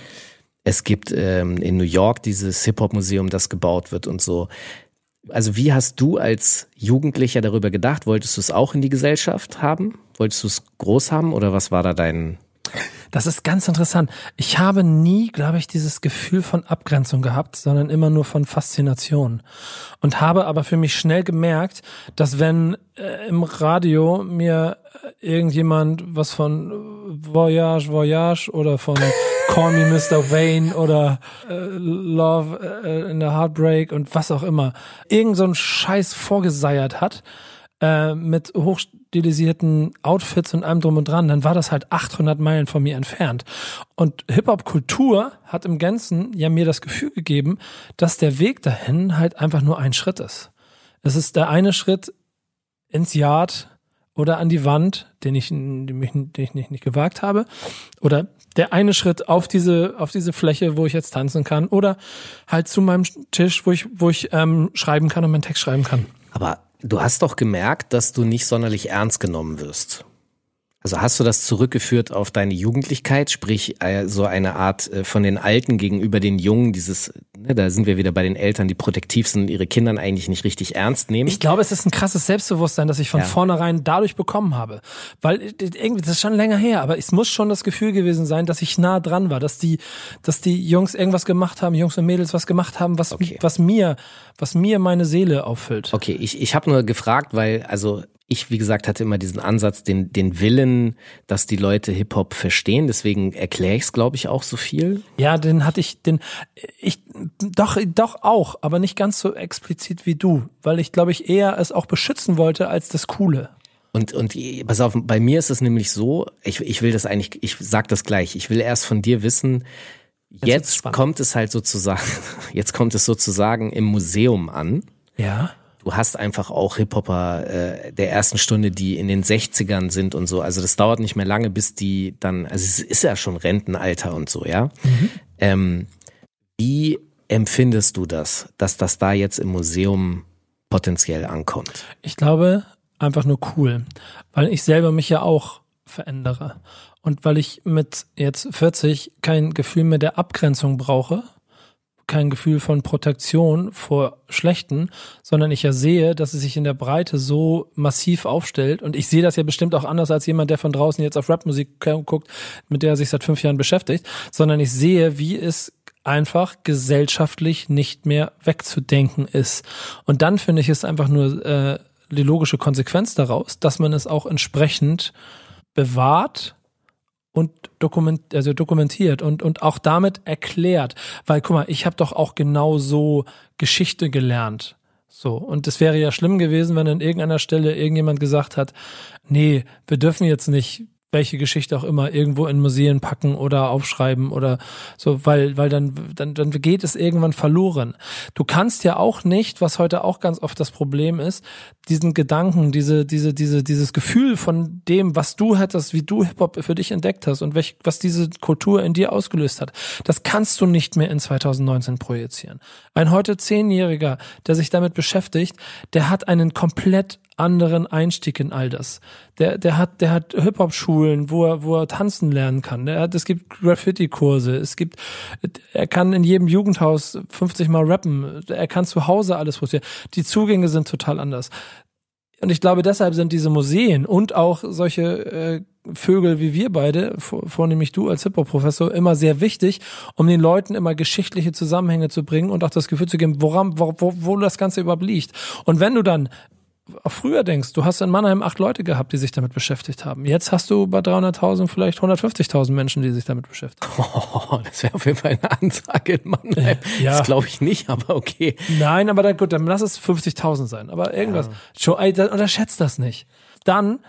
Es gibt ähm, in New York dieses Hip-Hop-Museum, das gebaut wird und so. Also wie hast du als Jugendlicher darüber gedacht? Wolltest du es auch in die Gesellschaft haben? Wolltest du es groß haben oder was war da dein... Das ist ganz interessant. Ich habe nie, glaube ich, dieses Gefühl von Abgrenzung gehabt, sondern immer nur von Faszination. Und habe aber für mich schnell gemerkt, dass wenn äh, im Radio mir äh, irgendjemand was von äh, Voyage, Voyage oder von Call Me Mr. Wayne oder äh, Love äh, in the Heartbreak und was auch immer, irgend so einen Scheiß vorgeseiert hat, äh, mit hochstilisierten Outfits und allem drum und dran, dann war das halt 800 Meilen von mir entfernt. Und Hip-Hop-Kultur hat im Ganzen ja mir das Gefühl gegeben, dass der Weg dahin halt einfach nur ein Schritt ist. Es ist der eine Schritt ins Yard oder an die Wand, den ich, den ich, den ich nicht, nicht gewagt habe, oder der eine Schritt auf diese, auf diese Fläche, wo ich jetzt tanzen kann, oder halt zu meinem Tisch, wo ich, wo ich ähm, schreiben kann und meinen Text schreiben kann. Aber du hast doch gemerkt, dass du nicht sonderlich ernst genommen wirst. Also hast du das zurückgeführt auf deine Jugendlichkeit, sprich äh, so eine Art äh, von den Alten gegenüber den Jungen, dieses, da sind wir wieder bei den Eltern, die protektiv sind und ihre Kindern eigentlich nicht richtig ernst nehmen. Ich glaube, es ist ein krasses Selbstbewusstsein, das ich von Ja. vornherein dadurch bekommen habe. Weil äh, irgendwie, das ist schon länger her, aber es muss schon das Gefühl gewesen sein, dass ich nah dran war, dass die, dass die Jungs irgendwas gemacht haben, Jungs und Mädels was gemacht haben, was, Okay. was mir, was mir meine Seele auffüllt. Okay, ich, ich habe nur gefragt, weil, also ich, wie gesagt, hatte immer diesen Ansatz, den, den Willen, dass die Leute Hip-Hop verstehen. Deswegen erkläre ich es, glaube ich, auch so viel. Ja, den hatte ich, den, ich, doch, doch auch, aber nicht ganz so explizit wie du, weil ich glaube ich eher es auch beschützen wollte als das Coole. Und, und pass auf, bei mir ist es nämlich so, ich, ich will das eigentlich, ich sag das gleich, ich will erst von dir wissen, jetzt kommt es halt sozusagen, jetzt kommt es sozusagen im Museum an. Ja. Du hast einfach auch Hip-Hopper äh, der ersten Stunde, die in den 60ern sind und so. Also das dauert nicht mehr lange, bis die dann, also es ist ja schon Rentenalter und so, ja. Ähm, wie empfindest du das, dass das da jetzt im Museum potenziell ankommt? Ich glaube, einfach nur cool, weil ich selber mich ja auch verändere. Und weil ich mit jetzt 40 kein Gefühl mehr der Abgrenzung brauche, kein Gefühl von Protektion vor Schlechten, sondern ich ja sehe, dass es sich in der Breite so massiv aufstellt. Und ich sehe das ja bestimmt auch anders als jemand, der von draußen jetzt auf Rapmusik guckt, mit der er sich seit fünf Jahren beschäftigt, sondern ich sehe, wie es einfach gesellschaftlich nicht mehr wegzudenken ist. Und dann finde ich es einfach nur äh, die logische Konsequenz daraus, dass man es auch entsprechend bewahrt und dokument, also dokumentiert und, und auch damit erklärt. Weil, guck mal, ich habe doch auch genau so Geschichte gelernt. So. Und es wäre ja schlimm gewesen, wenn an irgendeiner Stelle irgendjemand gesagt hat, nee, wir dürfen jetzt nicht welche Geschichte auch immer irgendwo in Museen packen oder aufschreiben oder so, weil, weil dann, dann, dann geht es irgendwann verloren. Du kannst ja auch nicht, was heute auch ganz oft das Problem ist, diesen Gedanken, diese, diese, diese, dieses Gefühl von dem, was du hättest, wie du Hip-Hop für dich entdeckt hast und welch, was diese Kultur in dir ausgelöst hat, das kannst du nicht mehr in 2019 projizieren. Ein heute Zehnjähriger, der sich damit beschäftigt, der hat einen komplett anderen Einstieg in all das. Der, der hat, der hat Hip-Hop-Schulen, wo er, wo er tanzen lernen kann. Der hat, es gibt Graffiti-Kurse. Es gibt, er kann in jedem Jugendhaus 50 Mal rappen. Er kann zu Hause alles produzieren. Die Zugänge sind total anders. Und ich glaube, deshalb sind diese Museen und auch solche äh, Vögel wie wir beide, vornehmlich du als Hip-Hop-Professor, immer sehr wichtig, um den Leuten immer geschichtliche Zusammenhänge zu bringen und auch das Gefühl zu geben, woran, wo, wo, wo das Ganze überhaupt liegt. Und wenn du dann früher denkst, du hast in Mannheim acht Leute gehabt, die sich damit beschäftigt haben. Jetzt hast du bei 300.000 vielleicht 150.000 Menschen, die sich damit beschäftigen. Oh, das wäre auf jeden Fall eine Ansage in Mannheim. Ja. Das glaube ich nicht, aber okay. Nein, aber dann, gut, dann lass es 50.000 sein. Aber irgendwas. Ja. Schon, unterschätzt das nicht. Dann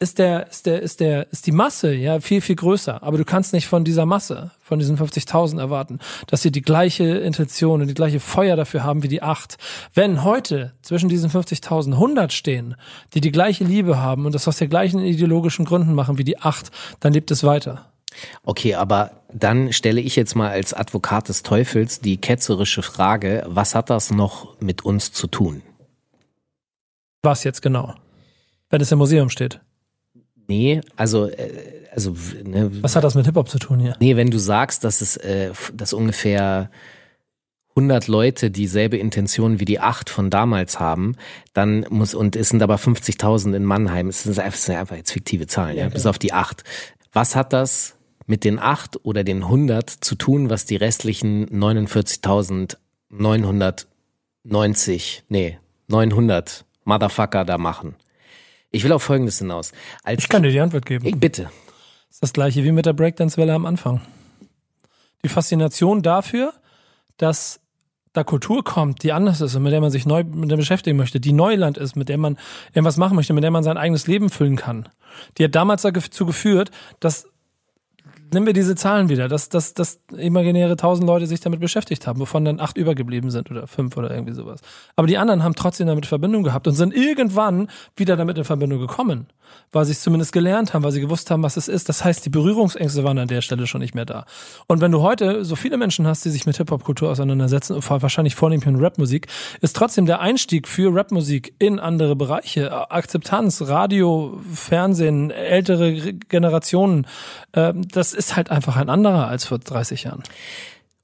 ist der, ist der, ist der, ist die Masse ja viel, viel größer. Aber du kannst nicht von dieser Masse, von diesen 50.000 erwarten, dass sie die gleiche Intention und die gleiche Feuer dafür haben wie die acht. Wenn heute zwischen diesen 50.000 100 stehen, die die gleiche Liebe haben und das aus den gleichen ideologischen Gründen machen wie die acht, dann lebt es weiter. Okay, aber dann stelle ich jetzt mal als Advokat des Teufels die ketzerische Frage, was hat das noch mit uns zu tun? Was jetzt genau? Wenn es im Museum steht. Nee, also, äh, also ne, Was hat das mit Hip-Hop zu tun hier? Nee, wenn du sagst, dass es äh, dass ungefähr 100 Leute dieselbe Intention wie die acht von damals haben, dann muss, und es sind aber 50.000 in Mannheim, es sind einfach, es sind einfach jetzt fiktive Zahlen, ja, ja bis auf die acht. Was hat das mit den acht oder den 100 zu tun, was die restlichen 49.990, nee, 900 Motherfucker da machen? Ich will auf Folgendes hinaus. Als ich kann dir die Antwort geben. Ich, bitte. Das ist das gleiche wie mit der Breakdance-Welle am Anfang. Die Faszination dafür, dass da Kultur kommt, die anders ist und mit der man sich neu mit der beschäftigen möchte, die Neuland ist, mit der man irgendwas machen möchte, mit der man sein eigenes Leben füllen kann. Die hat damals dazu geführt, dass nehmen wir diese Zahlen wieder, dass, dass, dass imaginäre tausend Leute sich damit beschäftigt haben, wovon dann acht übergeblieben sind oder fünf oder irgendwie sowas. Aber die anderen haben trotzdem damit Verbindung gehabt und sind irgendwann wieder damit in Verbindung gekommen weil sie es zumindest gelernt haben, weil sie gewusst haben, was es ist. Das heißt, die Berührungsängste waren an der Stelle schon nicht mehr da. Und wenn du heute so viele Menschen hast, die sich mit Hip-Hop-Kultur auseinandersetzen, wahrscheinlich vornehmlich in Rapmusik, ist trotzdem der Einstieg für Rapmusik in andere Bereiche, Akzeptanz, Radio, Fernsehen, ältere Generationen, äh, das ist halt einfach ein anderer als vor 30 Jahren.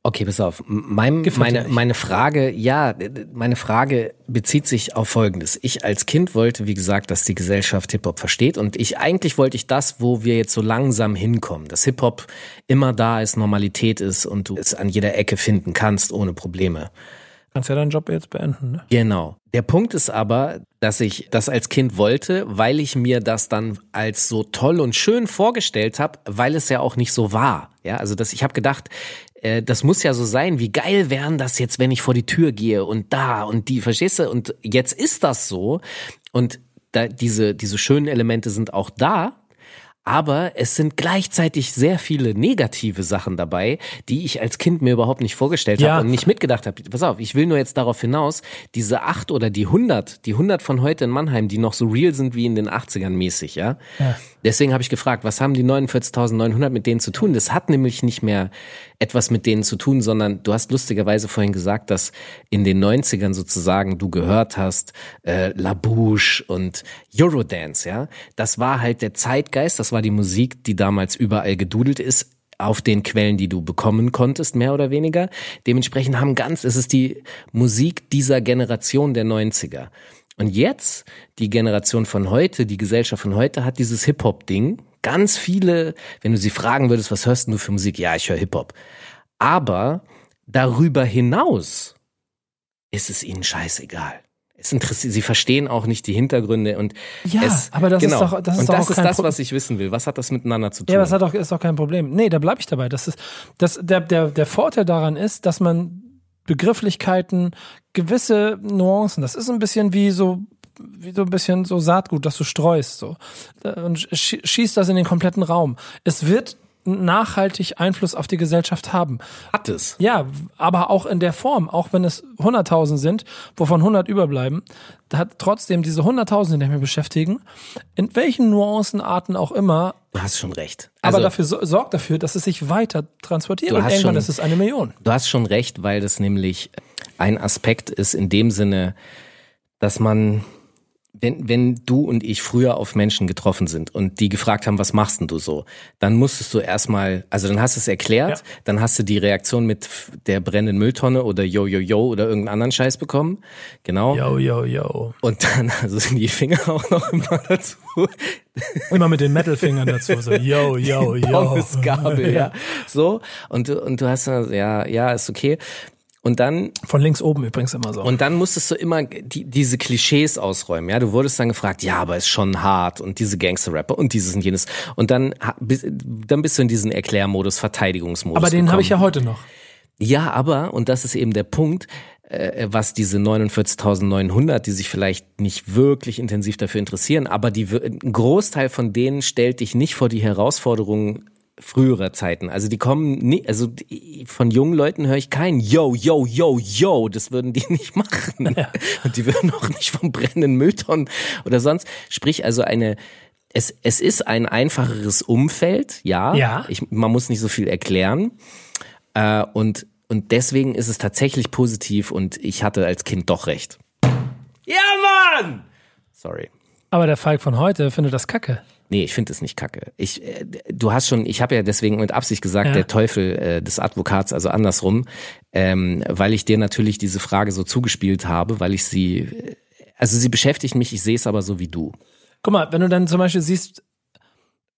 Okay, pass auf. Mein, meine, meine Frage, ja, meine Frage bezieht sich auf Folgendes. Ich als Kind wollte, wie gesagt, dass die Gesellschaft Hip-Hop versteht und ich, eigentlich wollte ich das, wo wir jetzt so langsam hinkommen, dass Hip-Hop immer da ist, Normalität ist und du es an jeder Ecke finden kannst, ohne Probleme. Kannst ja deinen Job jetzt beenden, ne? Genau. Der Punkt ist aber, dass ich das als Kind wollte, weil ich mir das dann als so toll und schön vorgestellt habe, weil es ja auch nicht so war. Ja, also dass ich habe gedacht, äh, das muss ja so sein, wie geil wären das jetzt, wenn ich vor die Tür gehe und da und die, verstehst du? Und jetzt ist das so und da, diese, diese schönen Elemente sind auch da, aber es sind gleichzeitig sehr viele negative Sachen dabei, die ich als Kind mir überhaupt nicht vorgestellt ja. habe und nicht mitgedacht habe. Pass auf, ich will nur jetzt darauf hinaus, diese acht oder die hundert, die hundert von heute in Mannheim, die noch so real sind wie in den 80ern mäßig, ja. ja. Deswegen habe ich gefragt, was haben die 49.900 mit denen zu tun? Das hat nämlich nicht mehr etwas mit denen zu tun, sondern du hast lustigerweise vorhin gesagt, dass in den 90ern sozusagen du gehört hast, äh, La Bouche und Eurodance, ja. Das war halt der Zeitgeist, das war die Musik, die damals überall gedudelt ist auf den Quellen, die du bekommen konntest, mehr oder weniger. Dementsprechend haben ganz, es ist die Musik dieser Generation der 90er. Und jetzt, die Generation von heute, die Gesellschaft von heute hat dieses Hip-Hop-Ding. Ganz viele, wenn du sie fragen würdest, was hörst du für Musik? Ja, ich höre Hip-Hop. Aber darüber hinaus ist es ihnen scheißegal. Es interessiert, sie verstehen auch nicht die Hintergründe und ja, es, aber das genau. ist doch, das ist und das ist das, was ich wissen will. Was hat das miteinander zu tun? Ja, das hat doch, ist doch kein Problem. Nee, da bleibe ich dabei. Das ist, das, der, der, der Vorteil daran ist, dass man Begrifflichkeiten, gewisse Nuancen. Das ist ein bisschen wie so wie so ein bisschen so Saatgut, das du streust so und schießt das in den kompletten Raum. Es wird nachhaltig Einfluss auf die Gesellschaft haben. Hat es. Ja, aber auch in der Form, auch wenn es 100.000 sind, wovon 100 überbleiben, hat trotzdem diese 100.000, die mich beschäftigen, in welchen Nuancenarten auch immer. Du hast schon recht. Also, aber dafür sorgt dafür, dass es sich weiter transportiert und irgendwann schon, ist es eine Million. Du hast schon recht, weil das nämlich ein Aspekt ist in dem Sinne, dass man wenn, wenn du und ich früher auf Menschen getroffen sind und die gefragt haben, was machst denn du so, dann musstest du erstmal, also dann hast du es erklärt, ja. dann hast du die Reaktion mit der brennenden Mülltonne oder yo, yo, yo oder irgendeinen anderen Scheiß bekommen. Genau. Yo, yo, yo. Und dann, also sind die Finger auch noch immer dazu. Immer mit den Metalfingern dazu, so yo, yo, yo. Gabel, ja. So. Und du, und du hast dann, ja, ja, ist okay. Und dann. Von links oben übrigens immer so. Und dann musstest du immer die, diese Klischees ausräumen. Ja, du wurdest dann gefragt, ja, aber ist schon hart und diese Gangster-Rapper und dieses und jenes. Und dann, dann bist du in diesen Erklärmodus, Verteidigungsmodus. Aber den habe ich ja heute noch. Ja, aber, und das ist eben der Punkt, äh, was diese 49.900, die sich vielleicht nicht wirklich intensiv dafür interessieren, aber die, ein Großteil von denen stellt dich nicht vor die Herausforderung früherer Zeiten. Also die kommen nie, also von jungen Leuten höre ich keinen Yo, Yo, Yo, Yo. Das würden die nicht machen. Ja. Und die würden auch nicht vom brennenden Mülltonnen oder sonst. Sprich also eine, es, es ist ein einfacheres Umfeld, ja. ja. Ich, man muss nicht so viel erklären. Äh, und, und deswegen ist es tatsächlich positiv und ich hatte als Kind doch recht. Ja, Mann! Sorry. Aber der Falk von heute findet das kacke. Nee, ich finde es nicht kacke. Ich, äh, du hast schon, ich habe ja deswegen mit Absicht gesagt, ja. der Teufel äh, des Advokats, also andersrum, ähm, weil ich dir natürlich diese Frage so zugespielt habe, weil ich sie, äh, also sie beschäftigt mich, ich sehe es aber so wie du. Guck mal, wenn du dann zum Beispiel siehst,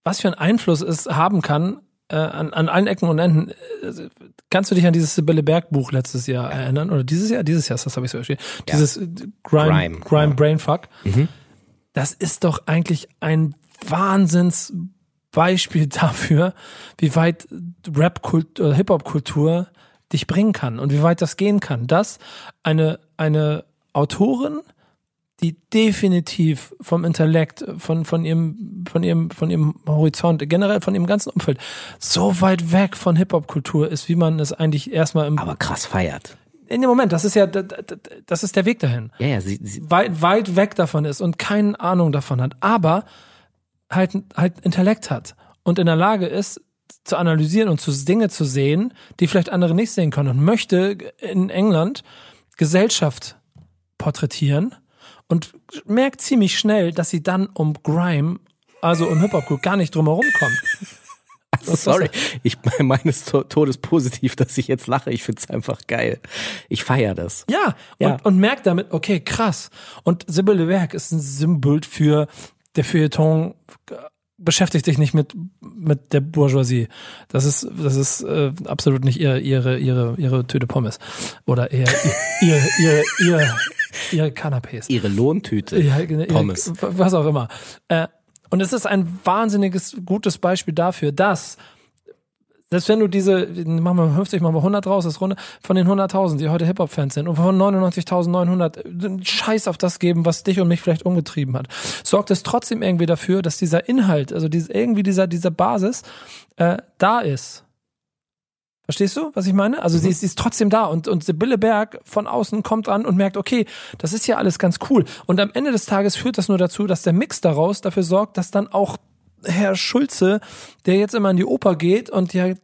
was für einen Einfluss es haben kann äh, an, an allen Ecken und Enden, äh, kannst du dich an dieses Sibylle Berg Buch letztes Jahr erinnern? Oder dieses Jahr? Dieses Jahr, das habe ich so. Ja. Dieses äh, Grime, Grime, Grime ja. Brainfuck. Mhm. Das ist doch eigentlich ein Wahnsinnsbeispiel dafür, wie weit Rap-Kultur, Hip-Hop-Kultur dich bringen kann und wie weit das gehen kann. Dass eine, eine Autorin, die definitiv vom Intellekt, von, von ihrem, von ihrem, von ihrem Horizont, generell von ihrem ganzen Umfeld so weit weg von Hip-Hop-Kultur ist, wie man es eigentlich erstmal im. Aber krass feiert. In dem Moment, das ist ja, das ist der Weg dahin. Ja, ja, sie, sie weit, weit weg davon ist und keine Ahnung davon hat. Aber halt, halt Intellekt hat und in der Lage ist, zu analysieren und zu Dinge zu sehen, die vielleicht andere nicht sehen können und möchte in England Gesellschaft porträtieren und merkt ziemlich schnell, dass sie dann um Grime, also um Hip-Hop gar nicht drumherum kommt. Also sorry, ich meine es Todes positiv, dass ich jetzt lache. Ich finde es einfach geil. Ich feiere das. Ja, ja. Und, und merkt damit, okay, krass. Und Sibylle Werk ist ein Symbol für der Feuilleton beschäftigt sich nicht mit mit der Bourgeoisie. Das ist das ist äh, absolut nicht ihr, ihre ihre ihre Tüte Pommes oder eher ihr ihr ihr ihre Canapés. Ihre Lohntüte ja, Pommes. was auch immer. Äh, und es ist ein wahnsinniges gutes Beispiel dafür, dass selbst wenn du diese, machen wir 50, machen wir 100 raus, das Runde, von den 100.000, die heute Hip-Hop-Fans sind und von 99.900 Scheiß auf das geben, was dich und mich vielleicht umgetrieben hat, sorgt es trotzdem irgendwie dafür, dass dieser Inhalt, also diese, irgendwie dieser, dieser Basis äh, da ist. Verstehst du, was ich meine? Also mhm. sie, ist, sie ist trotzdem da und, und Sibylle Berg von außen kommt an und merkt, okay, das ist ja alles ganz cool. Und am Ende des Tages führt das nur dazu, dass der Mix daraus dafür sorgt, dass dann auch Herr Schulze, der jetzt immer in die Oper geht und ja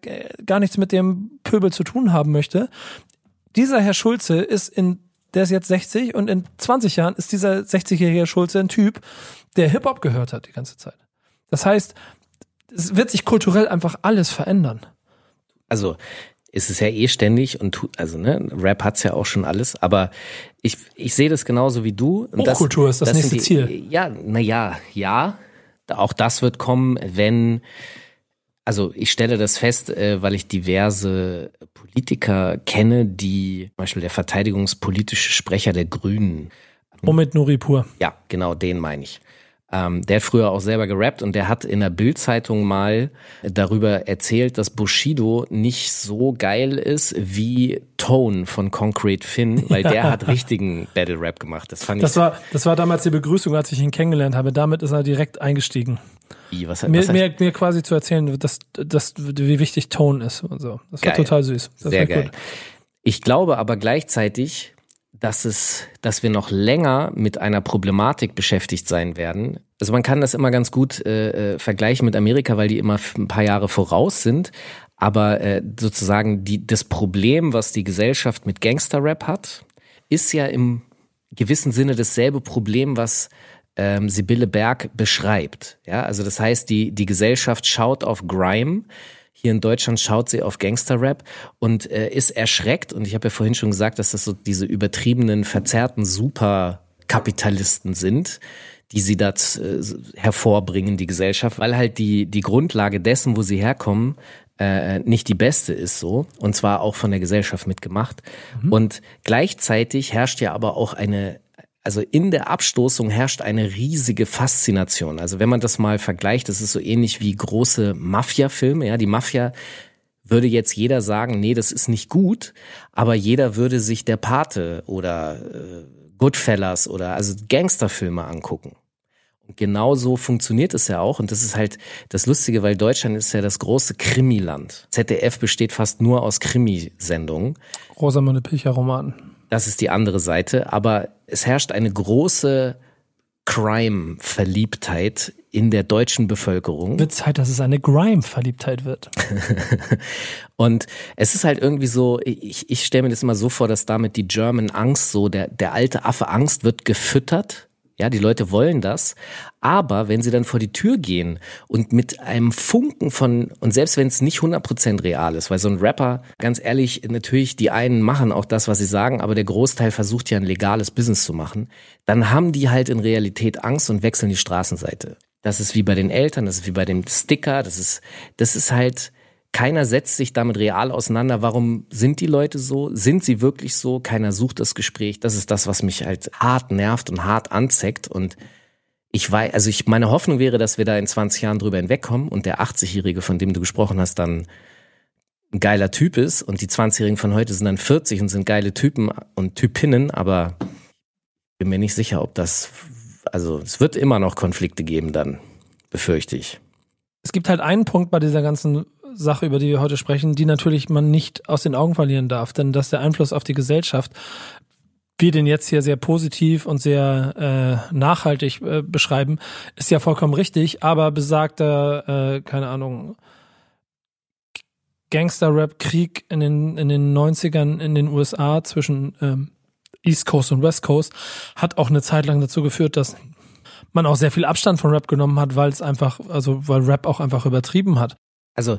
gar nichts mit dem Pöbel zu tun haben möchte. Dieser Herr Schulze ist in, der ist jetzt 60 und in 20 Jahren ist dieser 60-jährige Schulze ein Typ, der Hip-Hop gehört hat die ganze Zeit. Das heißt, es wird sich kulturell einfach alles verändern. Also, ist es ja eh ständig und tu, also ne, Rap hat's ja auch schon alles, aber ich, ich sehe das genauso wie du. Und Hochkultur das, ist das, das nächste die, Ziel. Ja, na ja, ja, auch das wird kommen, wenn, also ich stelle das fest, äh, weil ich diverse Politiker kenne, die, zum Beispiel der verteidigungspolitische Sprecher der Grünen. Omid Nuripur. Ja, genau, den meine ich. Ähm, der hat früher auch selber gerappt und der hat in der Bild-Zeitung mal darüber erzählt, dass Bushido nicht so geil ist wie Tone von Concrete Finn, weil der hat richtigen Battle Rap gemacht. Das fand Das ich. war, das war damals die Begrüßung, als ich ihn kennengelernt habe. Damit ist er direkt eingestiegen. Wie, was, Mir, was mir, mir quasi zu erzählen, dass, dass, wie wichtig Tone ist und so. Das war Geil. total süß. Das Sehr geil. gut. Ich glaube aber gleichzeitig, dass es, dass wir noch länger mit einer Problematik beschäftigt sein werden. Also man kann das immer ganz gut äh, äh, vergleichen mit Amerika, weil die immer ein paar Jahre voraus sind. Aber äh, sozusagen die, das Problem, was die Gesellschaft mit Gangsterrap hat, ist ja im gewissen Sinne dasselbe Problem, was ähm, Sibylle Berg beschreibt. Ja, also das heißt, die, die Gesellschaft schaut auf Grime. Hier in Deutschland schaut sie auf Gangsterrap und äh, ist erschreckt. Und ich habe ja vorhin schon gesagt, dass das so diese übertriebenen, verzerrten Superkapitalisten sind, die sie da äh, hervorbringen, die Gesellschaft, weil halt die, die Grundlage dessen, wo sie herkommen, äh, nicht die beste ist so. Und zwar auch von der Gesellschaft mitgemacht. Und gleichzeitig herrscht ja aber auch eine also in der Abstoßung herrscht eine riesige Faszination. Also wenn man das mal vergleicht, das ist so ähnlich wie große Mafia-Filme. Ja, die Mafia würde jetzt jeder sagen, nee, das ist nicht gut, aber jeder würde sich der Pate oder äh, Goodfellas oder also Gangsterfilme angucken. Und genau so funktioniert es ja auch. Und das ist halt das Lustige, weil Deutschland ist ja das große Krimiland. ZDF besteht fast nur aus Krimisendungen. Rosamunde Pilcher Roman. Das ist die andere Seite. Aber es herrscht eine große Crime-Verliebtheit in der deutschen Bevölkerung. Wird Zeit, dass es eine Grime-Verliebtheit wird. Und es ist halt irgendwie so, ich, ich stelle mir das immer so vor, dass damit die German Angst so, der, der alte Affe Angst wird gefüttert. Ja, die Leute wollen das. Aber wenn sie dann vor die Tür gehen und mit einem Funken von, und selbst wenn es nicht 100% real ist, weil so ein Rapper, ganz ehrlich, natürlich, die einen machen auch das, was sie sagen, aber der Großteil versucht ja ein legales Business zu machen, dann haben die halt in Realität Angst und wechseln die Straßenseite. Das ist wie bei den Eltern, das ist wie bei dem Sticker, das ist, das ist halt, keiner setzt sich damit real auseinander. Warum sind die Leute so? Sind sie wirklich so? Keiner sucht das Gespräch. Das ist das, was mich halt hart nervt und hart anzeckt. Und ich weiß, also ich, meine Hoffnung wäre, dass wir da in 20 Jahren drüber hinwegkommen und der 80-Jährige, von dem du gesprochen hast, dann ein geiler Typ ist und die 20-Jährigen von heute sind dann 40 und sind geile Typen und Typinnen, aber ich bin mir nicht sicher, ob das, also es wird immer noch Konflikte geben dann, befürchte ich. Es gibt halt einen Punkt bei dieser ganzen Sache, über die wir heute sprechen, die natürlich man nicht aus den Augen verlieren darf, denn dass der Einfluss auf die Gesellschaft, wir den jetzt hier sehr positiv und sehr äh, nachhaltig äh, beschreiben, ist ja vollkommen richtig, aber besagter, äh, keine Ahnung, Gangster-Rap-Krieg in den, in den 90ern in den USA zwischen ähm, East Coast und West Coast hat auch eine Zeit lang dazu geführt, dass man auch sehr viel Abstand von Rap genommen hat, weil es einfach, also weil Rap auch einfach übertrieben hat. Also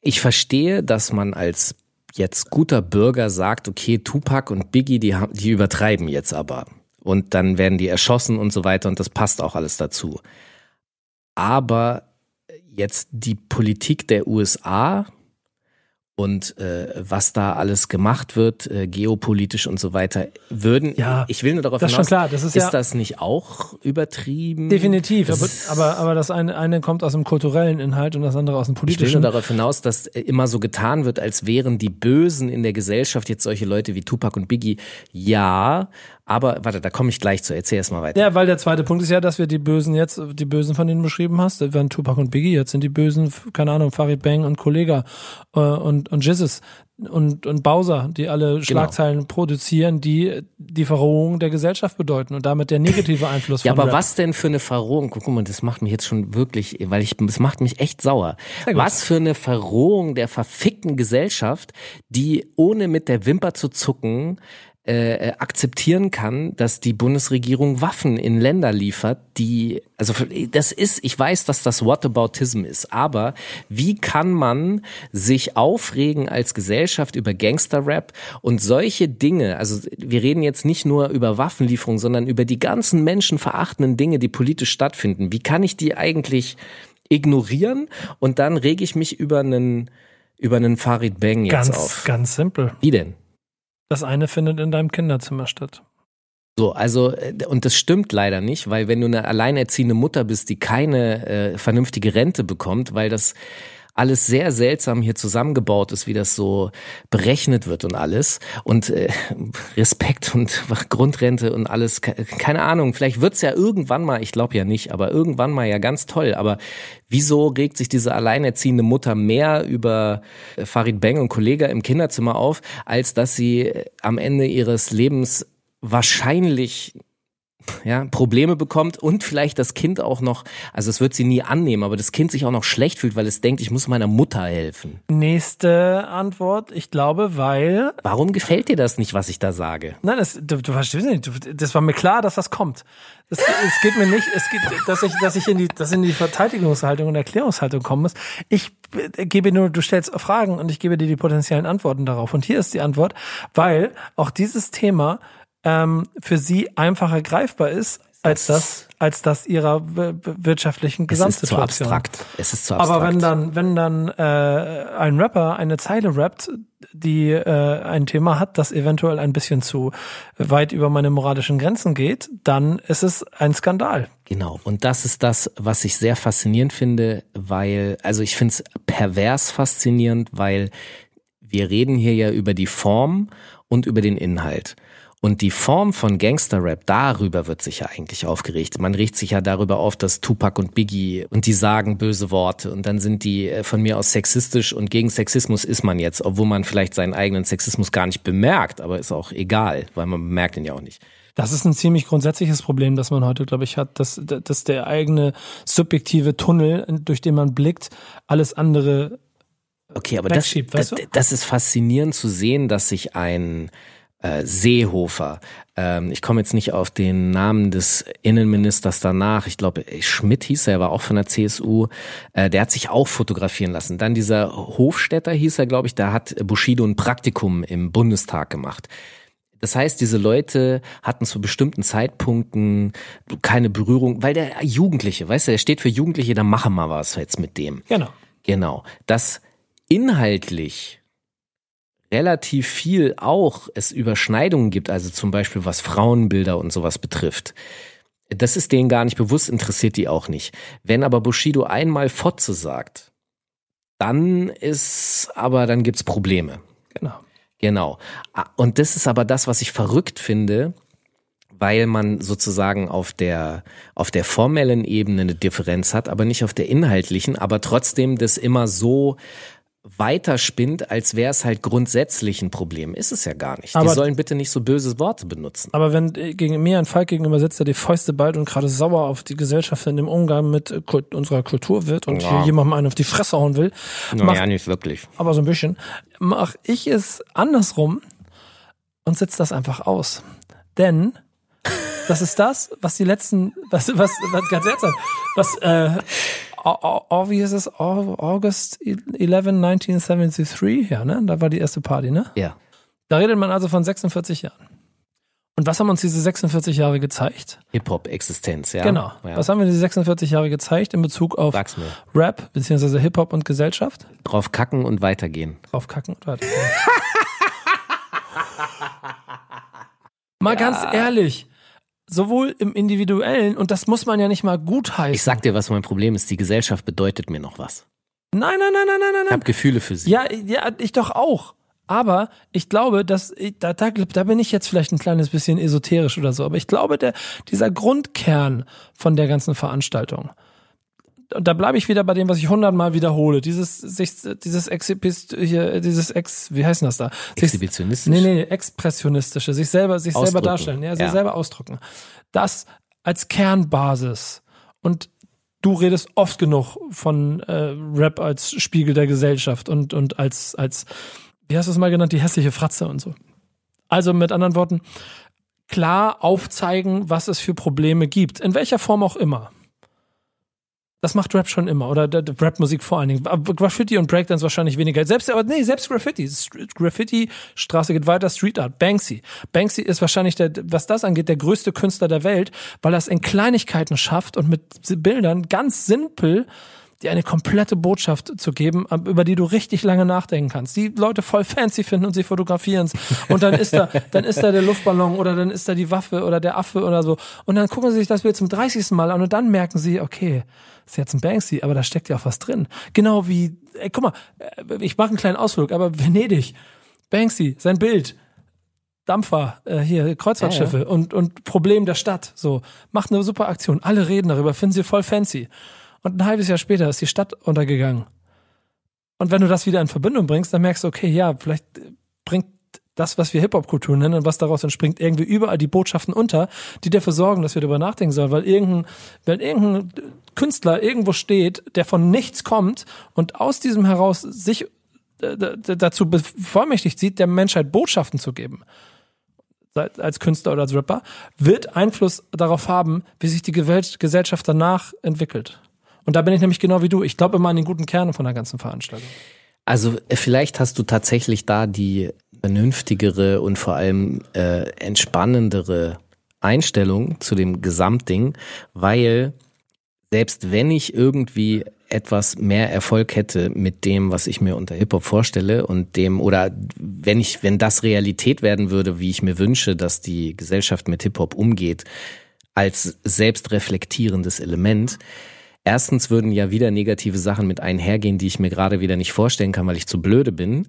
ich verstehe, dass man als jetzt guter Bürger sagt, okay, Tupac und Biggie, die, haben, die übertreiben jetzt aber. Und dann werden die erschossen und so weiter und das passt auch alles dazu. Aber jetzt die Politik der USA und äh, was da alles gemacht wird, äh, geopolitisch und so weiter, würden, Ja, ich will nur darauf das ist hinaus, schon klar, das ist ist ja- das nicht auch übertrieben? Definitiv, aber, ist- aber, aber das eine, eine kommt aus dem kulturellen Inhalt und das andere aus dem Ich will nur politischen. darauf hinaus, dass immer so getan wird, als wären die Bösen in der Gesellschaft jetzt solche Leute wie Tupac und Biggie. Ja, aber warte, da komme ich gleich zu. Erzähl erst mal weiter. Ja, weil der zweite Punkt ist ja, dass wir die Bösen jetzt, die Bösen von denen beschrieben hast, das waren Tupac und Biggie, jetzt sind die Bösen, keine Ahnung, Farid Bang und Kollega äh, und, und Jizzes und, und Bowser, die alle Schlagzeilen produzieren, die die Verrohung der Gesellschaft bedeuten und damit der negative Einfluss Ja, von aber Rap. was denn für eine Verrohung? Guck mal, das macht mich jetzt schon wirklich, weil ich, das macht mich echt sauer. Was für eine Verrohung der verfickten Gesellschaft, die ohne mit der Wimper zu zucken äh, akzeptieren kann, dass die Bundesregierung Waffen in Länder liefert, die, also das ist, ich weiß, dass das Whataboutism ist, aber wie kann man sich aufregen als Gesellschaft über Gangsterrap und solche Dinge, also wir reden jetzt nicht nur über Waffenlieferungen, sondern über die ganzen menschenverachtenden Dinge, die politisch stattfinden. Wie kann ich die eigentlich ignorieren und dann rege ich mich über einen über einen Farid Bang jetzt ganz, auf. ganz simpel. Wie denn? Das eine findet in deinem Kinderzimmer statt. So, also, äh, und das stimmt leider nicht, weil wenn du eine alleinerziehende Mutter bist, die keine äh, vernünftige Rente bekommt, weil das alles sehr seltsam hier zusammengebaut ist, wie das so berechnet wird und alles. Und äh, Respekt und Grundrente und alles, keine Ahnung, vielleicht wird's ja irgendwann mal, ich glaube ja nicht, aber irgendwann mal ja ganz toll. Aber wieso regt sich diese alleinerziehende Mutter mehr über äh, Farid Beng und Kollege im Kinderzimmer auf, als dass sie am Ende ihres Lebens wahrscheinlich ja, Probleme bekommt und vielleicht das Kind auch noch, also es wird sie nie annehmen, aber das Kind sich auch noch schlecht fühlt, weil es denkt, ich muss meiner Mutter helfen. Nächste Antwort, ich glaube, weil. Warum gefällt dir das nicht, was ich da sage? Nein, das, du, du verstehst nicht, du, das war mir klar, dass das kommt. Es, es geht mir nicht, es geht, dass ich, dass ich in die, dass in die Verteidigungshaltung und Erklärungshaltung kommen muss. Ich gebe nur, du stellst Fragen und ich gebe dir die potenziellen Antworten darauf. Und hier ist die Antwort, weil auch dieses Thema ähm, für sie einfacher greifbar ist als das, als das ihrer wirtschaftlichen Gesamtsituation. Es ist zu abstrakt. Es ist zu abstrakt. Aber wenn dann, wenn dann äh, ein Rapper eine Zeile rappt, die äh, ein Thema hat, das eventuell ein bisschen zu weit über meine moralischen Grenzen geht, dann ist es ein Skandal. Genau. Und das ist das, was ich sehr faszinierend finde, weil, also ich finde es pervers faszinierend, weil wir reden hier ja über die Form und über den Inhalt. Und die Form von Gangster-Rap, darüber wird sich ja eigentlich aufgeregt. Man regt sich ja darüber auf, dass Tupac und Biggie und die sagen böse Worte und dann sind die äh, von mir aus sexistisch und gegen Sexismus ist man jetzt, obwohl man vielleicht seinen eigenen Sexismus gar nicht bemerkt, aber ist auch egal, weil man bemerkt ihn ja auch nicht. Das ist ein ziemlich grundsätzliches Problem, das man heute, glaube ich, hat, dass, dass der eigene subjektive Tunnel, durch den man blickt, alles andere Okay, aber das, das, das ist faszinierend zu sehen, dass sich ein äh, Seehofer. Ähm, ich komme jetzt nicht auf den Namen des Innenministers danach. Ich glaube, Schmidt hieß er, war auch von der CSU. Äh, der hat sich auch fotografieren lassen. Dann dieser Hofstädter hieß er, glaube ich, da hat Bushido ein Praktikum im Bundestag gemacht. Das heißt, diese Leute hatten zu bestimmten Zeitpunkten keine Berührung, weil der Jugendliche, weißt du, der steht für Jugendliche, dann machen wir was jetzt mit dem. Genau. Genau. Das inhaltlich relativ viel auch es Überschneidungen gibt, also zum Beispiel was Frauenbilder und sowas betrifft. Das ist denen gar nicht bewusst, interessiert die auch nicht. Wenn aber Bushido einmal Fotze sagt, dann ist, aber dann gibt's Probleme. Genau. Genau. Und das ist aber das, was ich verrückt finde, weil man sozusagen auf der, auf der formellen Ebene eine Differenz hat, aber nicht auf der inhaltlichen, aber trotzdem das immer so weiterspinnt, als wäre es halt grundsätzlich ein Problem. Ist es ja gar nicht. Aber, die sollen bitte nicht so böse Worte benutzen. Aber wenn äh, gegen mir ein Falk gegenüber sitzt, der die Fäuste ballt und gerade sauer auf die Gesellschaft in dem Umgang mit äh, unserer Kultur wird und ja. hier jemandem einen auf die Fresse hauen will. Naja, nicht wirklich. Aber so ein bisschen. Mach ich es andersrum und sitze das einfach aus. Denn das ist das, was die letzten, was, was, was ganz ernsthaft, was, äh, wie ist? August 11, 1973, ja, ne? Da war die erste Party, ne? Ja. Da redet man also von 46 Jahren. Und was haben uns diese 46 Jahre gezeigt? Hip-Hop-Existenz, ja. Genau. Ja. Was haben wir diese 46 Jahre gezeigt in Bezug auf Rap, beziehungsweise Hip-Hop und Gesellschaft? Drauf kacken und weitergehen. Drauf kacken und weitergehen. Mal ja. ganz ehrlich, sowohl im Individuellen, und das muss man ja nicht mal gutheißen. Ich sag dir, was mein Problem ist. Die Gesellschaft bedeutet mir noch was. Nein, nein, nein, nein, nein, nein. Ich habe Gefühle für sie. Ja, ja, ich doch auch. Aber ich glaube, dass da, da, da bin ich jetzt vielleicht ein kleines bisschen esoterisch oder so, aber ich glaube, der, dieser Grundkern von der ganzen Veranstaltung, und da bleibe ich wieder bei dem, was ich hundertmal wiederhole. Dieses, sich, dieses Exhibist, hier, dieses Ex, wie heißt das da? Exhibitionistisch? Nee, nee, expressionistische, sich selber, sich ausdrücken. selber darstellen, ja, sich ja. selber ausdrücken. Das als Kernbasis. Und du redest oft genug von äh, Rap als Spiegel der Gesellschaft und, und als, als, wie hast du es mal genannt, die hässliche Fratze und so. Also mit anderen Worten, klar aufzeigen, was es für Probleme gibt, in welcher Form auch immer. Das macht Rap schon immer. Oder Rap-Musik vor allen Dingen. Graffiti und Breakdance wahrscheinlich weniger. Selbst, aber nee, selbst Graffiti. Graffiti, Straße geht weiter, Street Art, Banksy. Banksy ist wahrscheinlich der, was das angeht, der größte Künstler der Welt, weil er es in Kleinigkeiten schafft und mit Bildern ganz simpel dir eine komplette Botschaft zu geben, über die du richtig lange nachdenken kannst. Die Leute voll fancy finden und sie fotografieren es. Und dann ist da, dann ist da der Luftballon oder dann ist da die Waffe oder der Affe oder so. Und dann gucken sie sich das Bild zum 30. Mal an und dann merken sie, okay, ist jetzt ein Banksy, aber da steckt ja auch was drin. Genau wie, ey, guck mal, äh, ich mache einen kleinen Ausflug, aber Venedig, Banksy, sein Bild, Dampfer, äh, hier Kreuzfahrtschiffe ja, ja. und und Problem der Stadt. So macht eine super Aktion. Alle reden darüber, finden sie voll fancy. Und ein halbes Jahr später ist die Stadt untergegangen. Und wenn du das wieder in Verbindung bringst, dann merkst du, okay, ja, vielleicht bringt das, was wir Hip-Hop-Kultur nennen und was daraus entspringt, irgendwie überall die Botschaften unter, die dafür sorgen, dass wir darüber nachdenken sollen, weil irgendein, wenn irgendein Künstler irgendwo steht, der von nichts kommt und aus diesem heraus sich äh, dazu bevollmächtigt sieht, der Menschheit Botschaften zu geben, als Künstler oder als Rapper, wird Einfluss darauf haben, wie sich die Gesellschaft danach entwickelt. Und da bin ich nämlich genau wie du. Ich glaube immer an den guten Kern von der ganzen Veranstaltung. Also äh, vielleicht hast du tatsächlich da die vernünftigere und vor allem äh, entspannendere Einstellung zu dem Gesamtding, weil selbst wenn ich irgendwie etwas mehr Erfolg hätte mit dem, was ich mir unter Hip-Hop vorstelle und dem, oder wenn ich, wenn das Realität werden würde, wie ich mir wünsche, dass die Gesellschaft mit Hip-Hop umgeht, als selbstreflektierendes Element, erstens würden ja wieder negative Sachen mit einhergehen, die ich mir gerade wieder nicht vorstellen kann, weil ich zu blöde bin.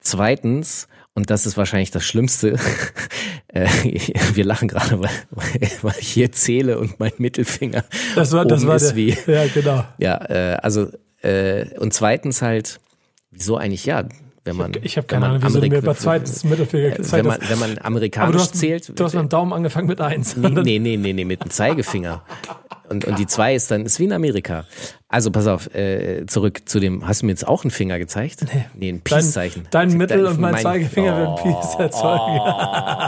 Zweitens und das ist wahrscheinlich das Schlimmste. Äh, wir lachen gerade, weil, weil ich hier zähle und mein Mittelfinger das war, das war ist der, wie. Ja, genau. Ja, äh, also äh, und zweitens halt, wieso eigentlich ja? Wenn man, ich habe hab keine Ahnung, wieso mir bei zweitens Mittelfinger gezeigt wenn man, wenn man amerikanisch du hast, zählt. Du hast mit dem Daumen angefangen mit eins. Nee, nee, nee, nee, nee mit dem Zeigefinger. Und, und die zwei ist dann, ist wie in Amerika. Also pass auf, äh, zurück zu dem, hast du mir jetzt auch einen Finger gezeigt? Nee. Nee, ein Peace-Zeichen. Dein, dein Mittel und mein, mein Zeigefinger oh, werden Peace erzeugen. Oh.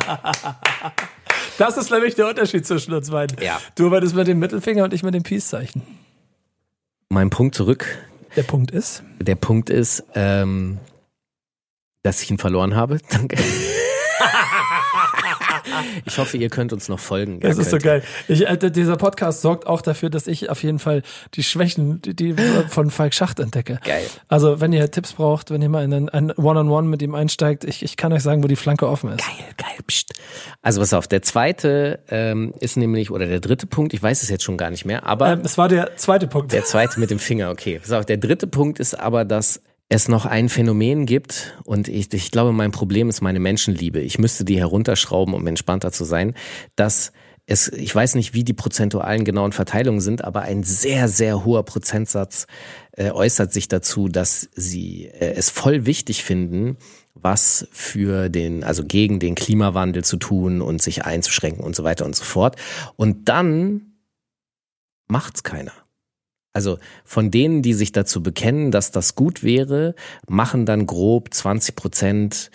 Das ist nämlich der Unterschied zwischen uns beiden. Ja. Du arbeitest mit dem Mittelfinger und ich mit dem Peace-Zeichen. Mein Punkt zurück. Der Punkt ist? Der Punkt ist, ähm, dass ich ihn verloren habe. Danke. ich hoffe, ihr könnt uns noch folgen. Das ist so geil. Ich, äh, dieser Podcast sorgt auch dafür, dass ich auf jeden Fall die Schwächen die, die von Falk Schacht entdecke. Geil. Also, wenn ihr Tipps braucht, wenn ihr mal in ein One-on-One -on -One mit ihm einsteigt, ich, ich kann euch sagen, wo die Flanke offen ist. Geil, geil. Psst. Also, pass auf, der zweite ähm, ist nämlich, oder der dritte Punkt, ich weiß es jetzt schon gar nicht mehr, aber. Ähm, es war der zweite Punkt. Der zweite mit dem Finger, okay. Pass auf, der dritte Punkt ist aber, dass es noch ein Phänomen gibt und ich, ich glaube, mein Problem ist meine Menschenliebe. Ich müsste die herunterschrauben, um entspannter zu sein, dass es, ich weiß nicht, wie die prozentualen genauen Verteilungen sind, aber ein sehr, sehr hoher Prozentsatz äh, äußert sich dazu, dass sie äh, es voll wichtig finden, was für den, also gegen den Klimawandel zu tun und sich einzuschränken und so weiter und so fort. Und dann macht's keiner. Also von denen, die sich dazu bekennen, dass das gut wäre, machen dann grob 20 Prozent